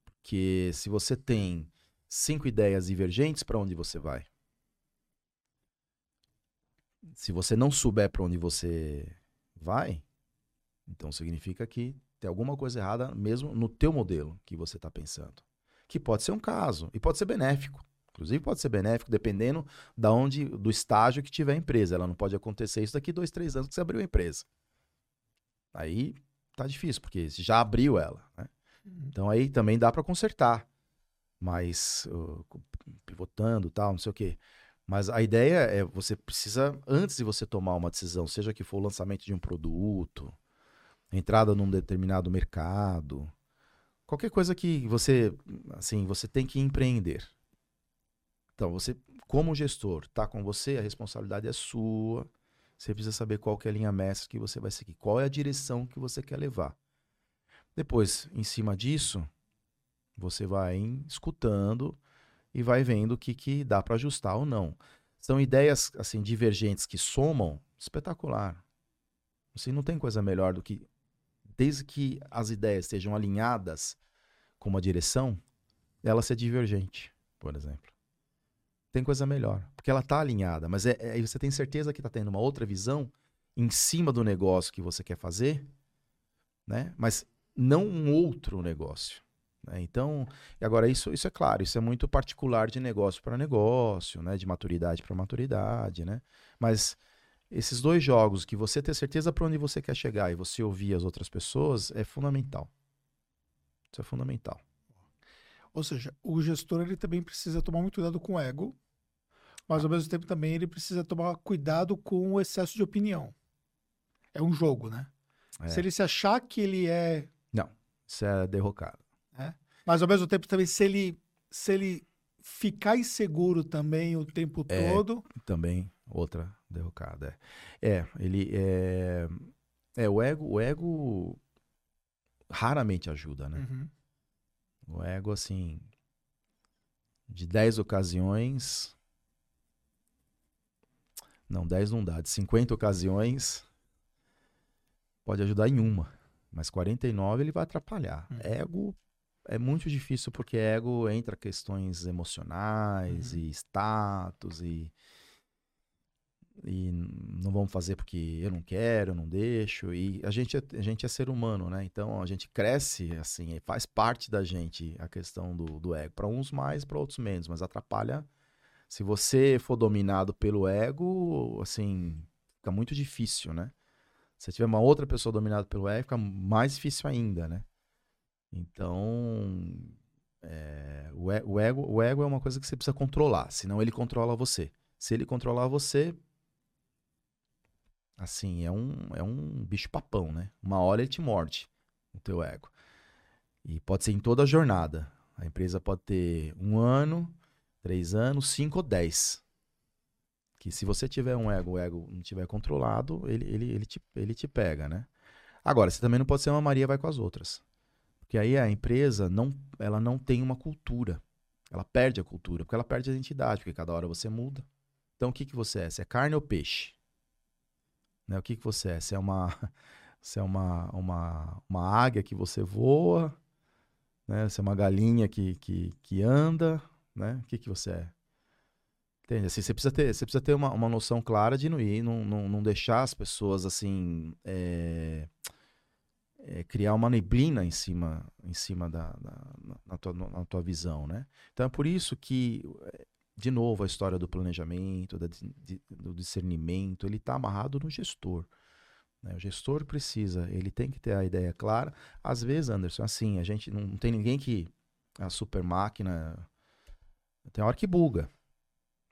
Porque se você tem cinco ideias divergentes, para onde você vai? se você não souber para onde você vai, então significa que tem alguma coisa errada mesmo no teu modelo que você está pensando. Que pode ser um caso e pode ser benéfico. Inclusive pode ser benéfico dependendo da onde, do estágio que tiver a empresa. Ela não pode acontecer isso daqui dois, três anos que você abriu a empresa. Aí tá difícil, porque já abriu ela. Né? Uhum. Então aí também dá para consertar. Mas uh, pivotando tal, não sei o quê. Mas a ideia é você precisa, antes de você tomar uma decisão, seja que for o lançamento de um produto, entrada num determinado mercado, qualquer coisa que você, assim, você tem que empreender. Então, você, como gestor, tá com você, a responsabilidade é sua. Você precisa saber qual é a linha mestre que você vai seguir, qual é a direção que você quer levar. Depois, em cima disso, você vai escutando e vai vendo o que, que dá para ajustar ou não. São ideias assim divergentes que somam, espetacular. Assim, não tem coisa melhor do que desde que as ideias estejam alinhadas com uma direção, ela ser divergente, por exemplo. Tem coisa melhor, porque ela está alinhada, mas é, é, você tem certeza que está tendo uma outra visão em cima do negócio que você quer fazer, né? Mas não um outro negócio. Né? Então, agora isso, isso é claro, isso é muito particular de negócio para negócio, né? De maturidade para maturidade, né? Mas esses dois jogos, que você ter certeza para onde você quer chegar e você ouvir as outras pessoas, é fundamental. Isso é fundamental. Ou seja, o gestor ele também precisa tomar muito cuidado com o ego, mas ao mesmo tempo também ele precisa tomar cuidado com o excesso de opinião. É um jogo, né? É. Se ele se achar que ele é. Não, isso é derrocado. É? Mas ao mesmo tempo também, se ele, se ele ficar inseguro também o tempo é, todo. Também outra derrocada. É, é ele é, é o ego, o ego raramente ajuda, né? Uhum. O ego, assim, de 10 ocasiões. Não, 10 não dá. De 50 ocasiões, pode ajudar em uma. Mas 49 ele vai atrapalhar. Uhum. Ego é muito difícil porque ego entra questões emocionais uhum. e status e e não vamos fazer porque eu não quero, eu não deixo. E a gente, é, a gente é ser humano, né? Então a gente cresce assim, faz parte da gente a questão do, do ego. Para uns mais, para outros menos, mas atrapalha. Se você for dominado pelo ego, assim, fica muito difícil, né? Se tiver uma outra pessoa dominada pelo ego, fica mais difícil ainda, né? Então, é, o, o, ego, o ego é uma coisa que você precisa controlar, senão ele controla você. Se ele controlar você, Assim, é um, é um bicho papão, né? Uma hora ele te morde, o teu ego. E pode ser em toda a jornada. A empresa pode ter um ano, três anos, cinco ou dez. Que se você tiver um ego, o ego não tiver controlado, ele, ele, ele, te, ele te pega, né? Agora, você também não pode ser uma Maria vai com as outras. Porque aí a empresa não, ela não tem uma cultura. Ela perde a cultura, porque ela perde a identidade, porque cada hora você muda. Então o que, que você é? Você é carne ou peixe? Né? O que, que você é? Você é uma, você é uma, uma, uma águia que você voa, né? Você é uma galinha que, que, que anda, né? O que, que você é? Entende? Assim, você precisa ter, você precisa ter uma, uma noção clara de não ir, não, não, não deixar as pessoas assim é, é, criar uma neblina em cima, em cima da, da na, tua, na tua visão, né? Então é por isso que de novo, a história do planejamento, do discernimento, ele está amarrado no gestor. Né? O gestor precisa, ele tem que ter a ideia clara. Às vezes, Anderson, assim, a gente não, não tem ninguém que. A super máquina. Tem hora que buga.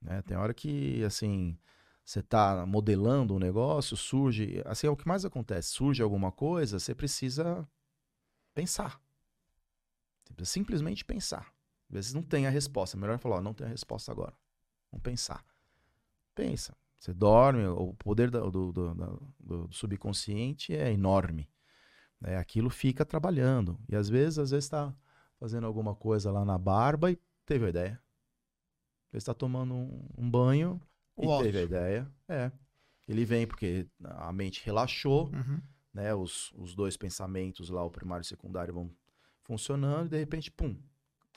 Né? Tem hora que, assim, você está modelando um negócio, surge. Assim, é o que mais acontece. Surge alguma coisa, você precisa pensar. Você precisa simplesmente pensar. Às vezes não tem a resposta. É melhor falar, ó, não tem a resposta agora. Vamos pensar. Pensa. Você dorme, o poder do, do, do, do subconsciente é enorme. É, aquilo fica trabalhando. E às vezes, às vezes está fazendo alguma coisa lá na barba e teve a ideia. Às vezes está tomando um, um banho e teve a ideia. É. Ele vem porque a mente relaxou, uhum. né? Os, os dois pensamentos lá, o primário e o secundário, vão funcionando e de repente, pum,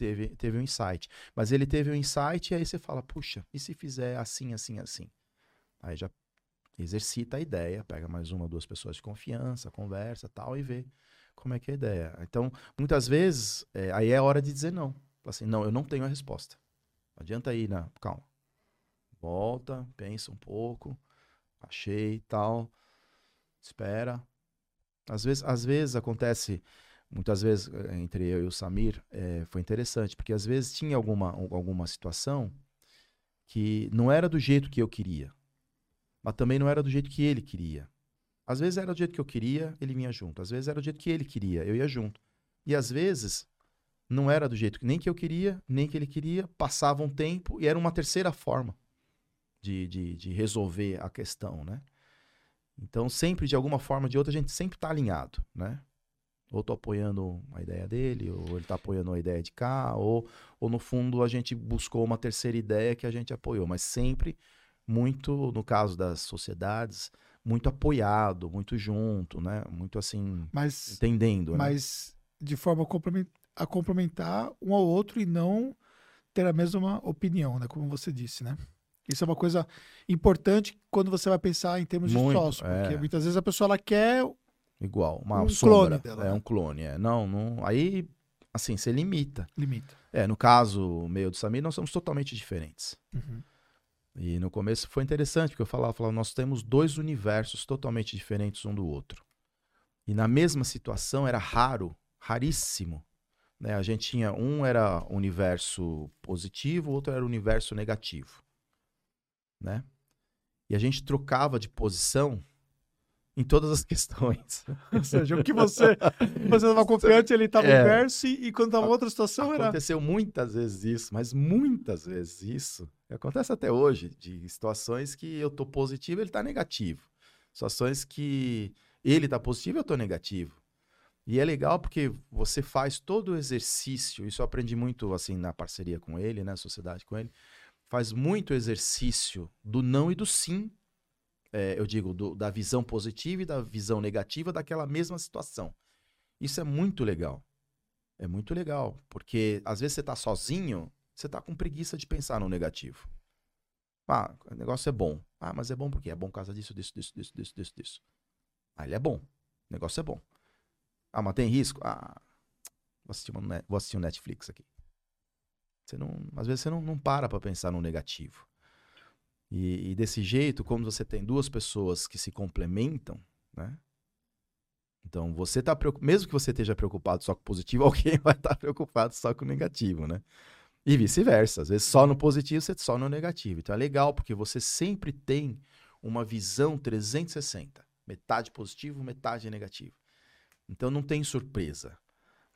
teve, teve um insight. Mas ele teve um insight e aí você fala, puxa, e se fizer assim, assim, assim? Aí já exercita a ideia, pega mais uma ou duas pessoas de confiança, conversa tal e vê como é que é a ideia. Então, muitas vezes, é, aí é hora de dizer não. Assim, não, eu não tenho a resposta. Não adianta ir, na calma. Volta, pensa um pouco, achei tal, espera. Às vezes, às vezes acontece muitas vezes eh, entre eu e o Samir é, foi interessante, porque às vezes tinha alguma, alguma situação que não era do jeito que eu queria, mas também não era do jeito que ele queria. Às vezes era do jeito que eu queria, ele vinha junto. Às vezes era do jeito que ele queria, eu ia junto. E às vezes não era do jeito que nem que eu queria, nem que ele queria, passava um tempo e era uma terceira forma de, de, de resolver a questão, né? Então, sempre, de alguma forma ou de outra, a gente sempre está alinhado, né? Ou tô apoiando a ideia dele, ou ele está apoiando a ideia de cá, ou, ou no fundo a gente buscou uma terceira ideia que a gente apoiou, mas sempre muito, no caso das sociedades, muito apoiado, muito junto, né? Muito assim, Mas, entendendo, né? mas de forma a complementar um ao outro e não ter a mesma opinião, né? Como você disse, né? Isso é uma coisa importante quando você vai pensar em termos Muito, de sócio, porque é. muitas vezes a pessoa ela quer Igual, uma um sombra. clone dela, é né? um clone, é. Não, não, aí, assim, você limita. limita. É, no caso meu do Samir, nós somos totalmente diferentes. Uhum. E no começo foi interessante, porque eu falava, falava, nós temos dois universos totalmente diferentes um do outro. E na mesma situação era raro, raríssimo. Né? A gente tinha, um era universo positivo, o outro era universo negativo. Né? E a gente trocava de posição em todas as questões. Ou seja, o que você você estava confiante, ele estava É. inverso, e e quando estava outra situação era. Aconteceu muitas vezes isso, mas muitas vezes isso. Acontece até hoje, de situações que eu tô positivo, ele tá negativo. Situações que ele tá positivo, eu tô negativo. E é legal porque você faz todo o exercício, isso eu aprendi muito assim na parceria com ele, na sociedade com ele, faz muito exercício do não e do sim. É, eu digo, do- da visão positiva e da visão negativa daquela mesma situação. Isso é muito legal. É muito legal, porque às vezes você tá sozinho, você tá com preguiça de pensar no negativo. Ah, o negócio é bom. Ah, mas é bom porque é bom por causa disso, disso, disso, disso, disso, disso, disso. Ah, ele é bom. O negócio é bom. Ah, mas tem risco? Ah, vou assistir, uma vou assistir um Netflix aqui. Você não, às vezes você não, não para pra pensar no negativo. E, e desse jeito, como você tem duas pessoas que se complementam, né? Então, você tá preocupado, mesmo que você esteja preocupado só com o positivo, alguém vai estar preocupado só com o negativo, né? E vice-versa. Às vezes só no positivo, você só no negativo. Então é legal, porque você sempre tem uma visão 360. Metade positivo, metade negativo. Então não tem surpresa.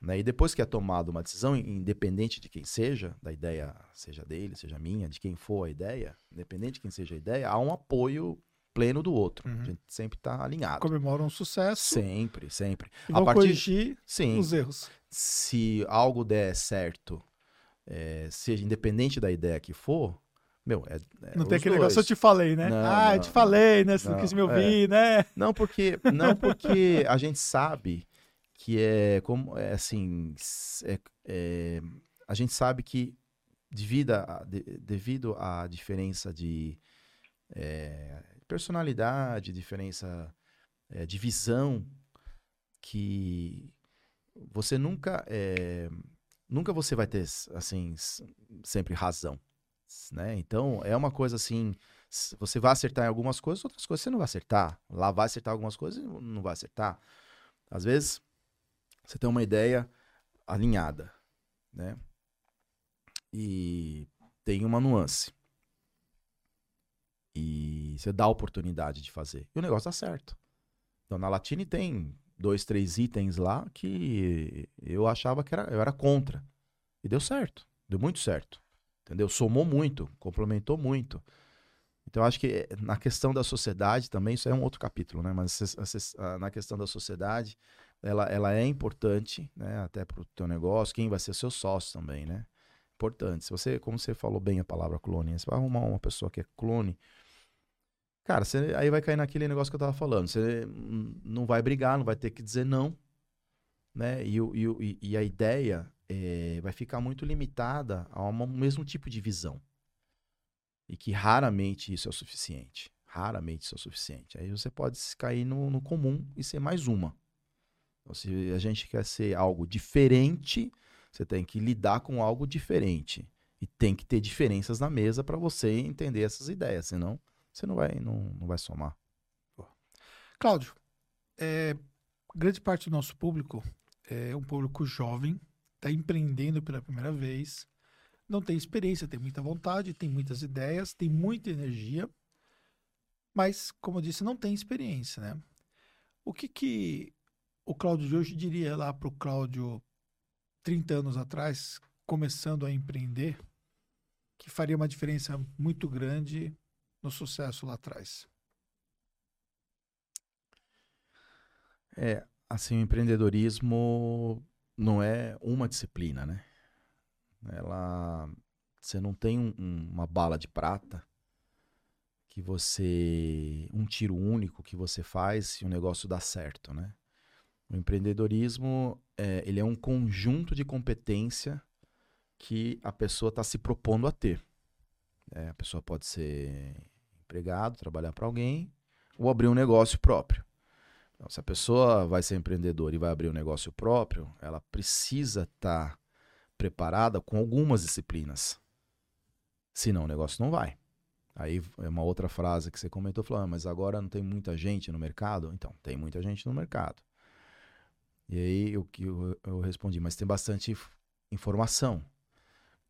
Né? E depois que é tomada uma decisão, independente de quem seja, da ideia, seja dele, seja minha, de quem for a ideia, independente de quem seja a ideia, há um apoio pleno do outro. Uhum. A gente sempre está alinhado. Comemoram um sucesso Sempre, sempre. e A partir- corrigir Sim, os erros. se algo der certo, é, seja independente da ideia que for, meu, é, é Não tem aquele dois. negócio, eu te falei, né? Não, ah, eu não, te falei, né? Você não, não, quis me ouvir, né? Não porque, não porque a gente sabe que é como é assim, é- é, a gente sabe que devido a, de- devido à diferença de é, personalidade, diferença é, de visão, que você nunca é, nunca você vai ter assim sempre razão, né? Então é uma coisa assim, você vai acertar em algumas coisas, outras coisas você não vai acertar. Lá vai acertar algumas coisas e não vai acertar. Às vezes você tem uma ideia alinhada, né? E tem uma nuance. E você dá a oportunidade de fazer. E o negócio dá certo. Então, na Latine tem dois, três itens lá que eu achava que era, eu era contra. E deu certo. Deu muito certo. Entendeu? Somou muito, complementou muito. Então, acho que eh, na questão da sociedade também, isso é um outro capítulo, né? Mas ah, na questão da sociedade, ela, ela é importante, né? Até para o teu negócio, quem vai ser seu sócio também, né? Importante. Se você, como você falou bem a palavra clone, você vai arrumar uma pessoa que é clone, cara, você, aí vai cair naquele negócio que eu tava falando. Você não vai brigar, não vai ter que dizer não, né? E, e, e- a ideia eh, vai ficar muito limitada ao mesmo tipo de visão. E que raramente isso é o suficiente. Raramente isso é o suficiente. Aí você pode cair no, no comum e ser mais uma. Então, se a gente quer ser algo diferente, você tem que lidar com algo diferente. E tem que ter diferenças na mesa para você entender essas ideias. Senão, você não vai, não, não vai somar. Cláudio, é, grande parte do nosso público é um público jovem, está empreendendo pela primeira vez, não tem experiência, tem muita vontade, tem muitas ideias, tem muita energia, mas, como eu disse, não tem experiência, né? O que, que o Cláudio de hoje diria lá para o Cláudio 30 anos atrás, começando a empreender, que faria uma diferença muito grande no sucesso lá atrás? É, assim, o empreendedorismo não é uma disciplina, né? Ela, você não tem um, uma bala de prata que você, um tiro único que você faz e o negócio dá certo, né? O empreendedorismo, é, ele é um conjunto de competência que a pessoa está se propondo a ter. É, a pessoa pode ser empregado, trabalhar para alguém, ou abrir um negócio próprio. Então, se a pessoa vai ser empreendedora e vai abrir um negócio próprio, ela precisa estar tá preparada com algumas disciplinas. Senão o negócio não vai. Aí é uma outra frase que você comentou, falando, ah, mas agora não tem muita gente no mercado? Então, tem muita gente no mercado. E aí eu, eu, eu respondi, mas tem bastante informação.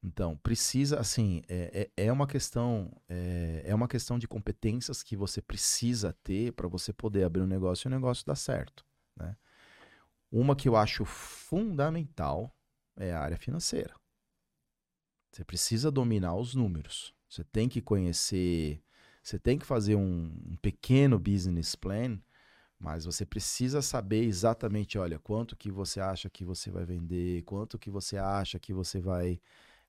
Então, precisa, assim, é, é, é uma questão é, é, uma questão de competências que você precisa ter para você poder abrir um negócio e o negócio dar certo. Né? Uma que eu acho fundamental é a área financeira. Você precisa dominar os números. Você tem que conhecer, você tem que fazer um, um pequeno business plan, mas você precisa saber exatamente, olha, quanto que você acha que você vai vender, quanto que você acha que você vai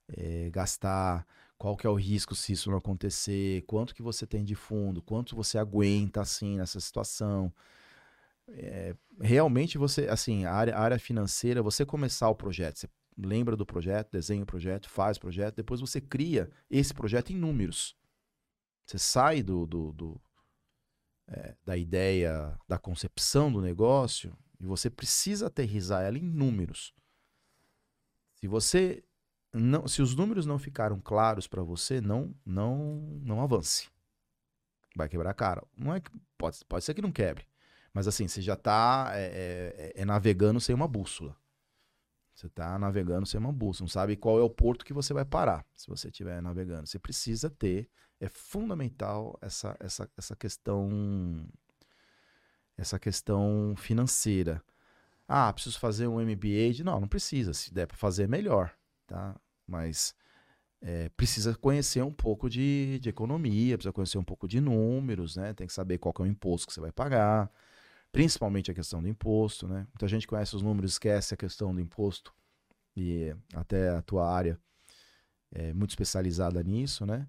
é, gastar, qual que é o risco se isso não acontecer, quanto que você tem de fundo, quanto você aguenta assim nessa situação. É, realmente você, assim, a área, a área financeira, você começar o projeto, você lembra do projeto, desenha o projeto, faz o projeto, depois você cria esse projeto em números. Você sai do, do, do é, da ideia, da concepção do negócio e você precisa aterrizar ela em números. Se você não, se os números não ficaram claros para você, não, não, não avance. Vai quebrar a cara. Não é que pode, pode ser que não quebre, mas assim você já está é, é, é, navegando sem uma bússola. Você está navegando sem uma bússola, não sabe qual é o porto que você vai parar se você estiver navegando. Você precisa ter, é fundamental essa, essa, essa questão essa questão financeira. Ah, preciso fazer um MBA? Não, não precisa. Se der para fazer, melhor. Tá? mas é, precisa conhecer um pouco de, de, economia, precisa conhecer um pouco de números, né? Tem que saber qual que é o imposto que você vai pagar, principalmente a questão do imposto, né? Muita gente conhece os números, esquece a questão do imposto e até a tua área é muito especializada nisso, né?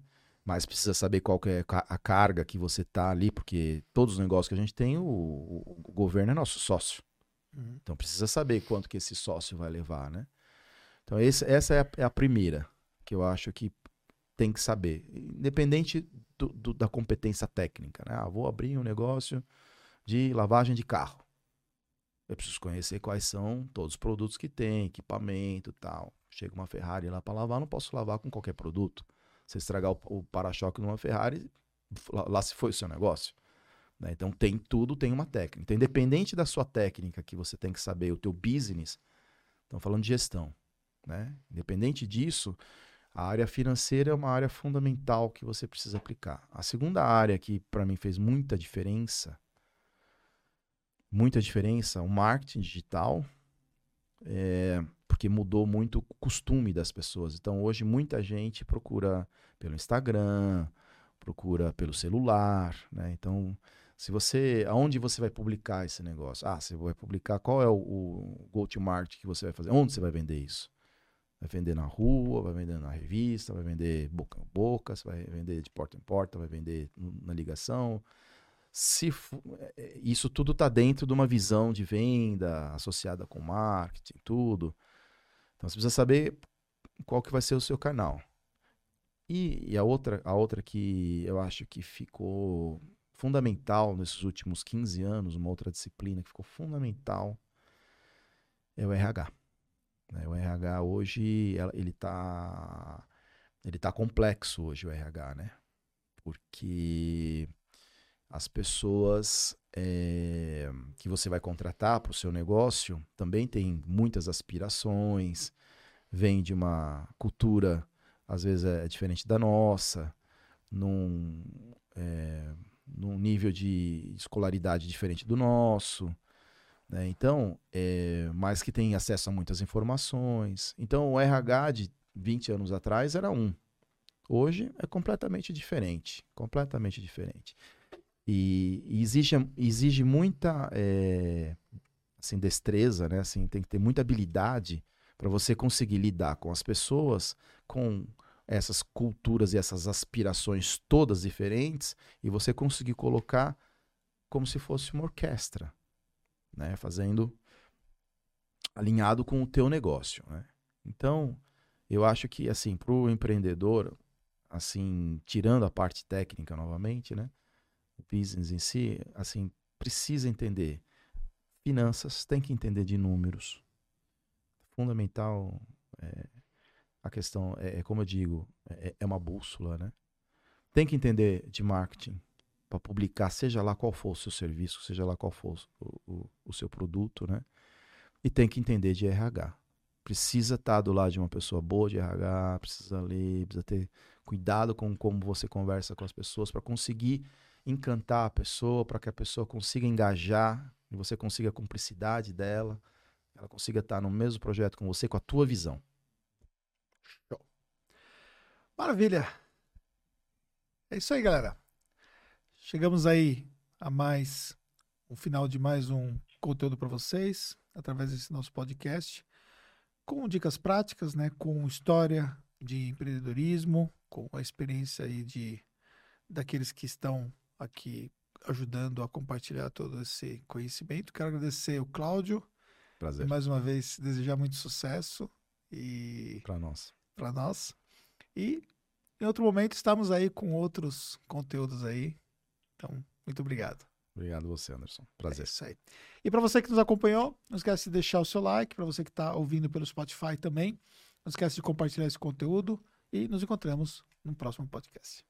Mas precisa saber qual que é a carga que você tá ali, porque todos os negócios que a gente tem, o, o governo é nosso sócio. Uhum. Então precisa saber quanto que esse sócio vai levar, né? Então, esse, essa é a, é a, primeira que eu acho que tem que saber, independente do, do, da competência técnica. Né? Ah, vou abrir um negócio de lavagem de carro. Eu preciso conhecer quais são todos os produtos que tem, equipamento tal. Chega uma Ferrari lá para lavar, não posso lavar com qualquer produto. Se estragar o, o para-choque numa Ferrari, lá, lá, se foi o seu negócio. Né? Então tem tudo, tem uma técnica. Então, independente da sua técnica que você tem que saber, o teu business, estamos falando de gestão. Né? Independente disso, a área financeira é uma área fundamental que você precisa aplicar. A segunda área que para mim fez muita diferença, muita diferença, o marketing digital, é, porque mudou muito o costume das pessoas. Então hoje muita gente procura pelo Instagram, procura pelo celular, né? Então se você, aonde você vai publicar esse negócio? Ah, você vai publicar qual é o, o go-to-market que você vai fazer? Onde você vai vender isso? Vai vender na rua, vai vender na revista, vai vender boca a boca, vai vender de porta em porta, vai vender na ligação. Se é, é, isso tudo está dentro de uma visão de venda associada com marketing, tudo. Então você precisa saber qual que vai ser o seu canal. E, e a outra, a outra que eu acho que ficou fundamental nesses últimos 15 anos, uma outra disciplina que ficou fundamental é o RH. Né? O RH hoje, ele está ele tá complexo hoje, o RH, né? Porque as pessoas é, que você vai contratar para o seu negócio também têm muitas aspirações, vêm de uma cultura, às vezes é diferente da nossa, não, é, num nível de escolaridade diferente do nosso, né? Então, é, mas que tem acesso a muitas informações. Então, o RH de 20 anos atrás era um. Hoje é completamente diferente, completamente diferente. E, exige, exige muita é, assim, destreza, né? Assim, tem que ter muita habilidade para você conseguir lidar com as pessoas, com essas culturas e essas aspirações todas diferentes, e você conseguir colocar como se fosse uma orquestra, né? Fazendo alinhado com o teu negócio, né? Então, eu acho que assim, para o empreendedor, assim, tirando a parte técnica novamente, né? O business em si, assim, precisa entender finanças, tem que entender de números. Fundamental é, a questão é, é, como eu digo, é, é uma bússola, né? Tem que entender de marketing para publicar, seja lá qual for o seu serviço, seja lá qual for o, o, o seu produto, né? E tem que entender de RH. Precisa estar tá do lado de uma pessoa boa de RH, precisa ler, precisa ter cuidado com como você conversa com as pessoas para conseguir encantar a pessoa, para que a pessoa consiga engajar e você consiga a cumplicidade dela, ela consiga estar no mesmo projeto com você, com a tua visão. Show. Maravilha. É isso aí, galera. Chegamos aí a mais o final de mais um conteúdo para vocês através desse nosso podcast com dicas práticas, né, com história de empreendedorismo, com a experiência aí de daqueles que estão aqui ajudando a compartilhar todo esse conhecimento. Quero agradecer o Cláudio. Prazer. E mais uma vez desejar muito sucesso e para nós. Para nós. E em outro momento estamos aí com outros conteúdos aí. Então, muito obrigado. Obrigado você, Anderson. Prazer. É isso aí. E para você que nos acompanhou, não esquece de deixar o seu like. Para você que está ouvindo pelo Spotify também, não esquece de compartilhar esse conteúdo. E nos encontramos no próximo podcast.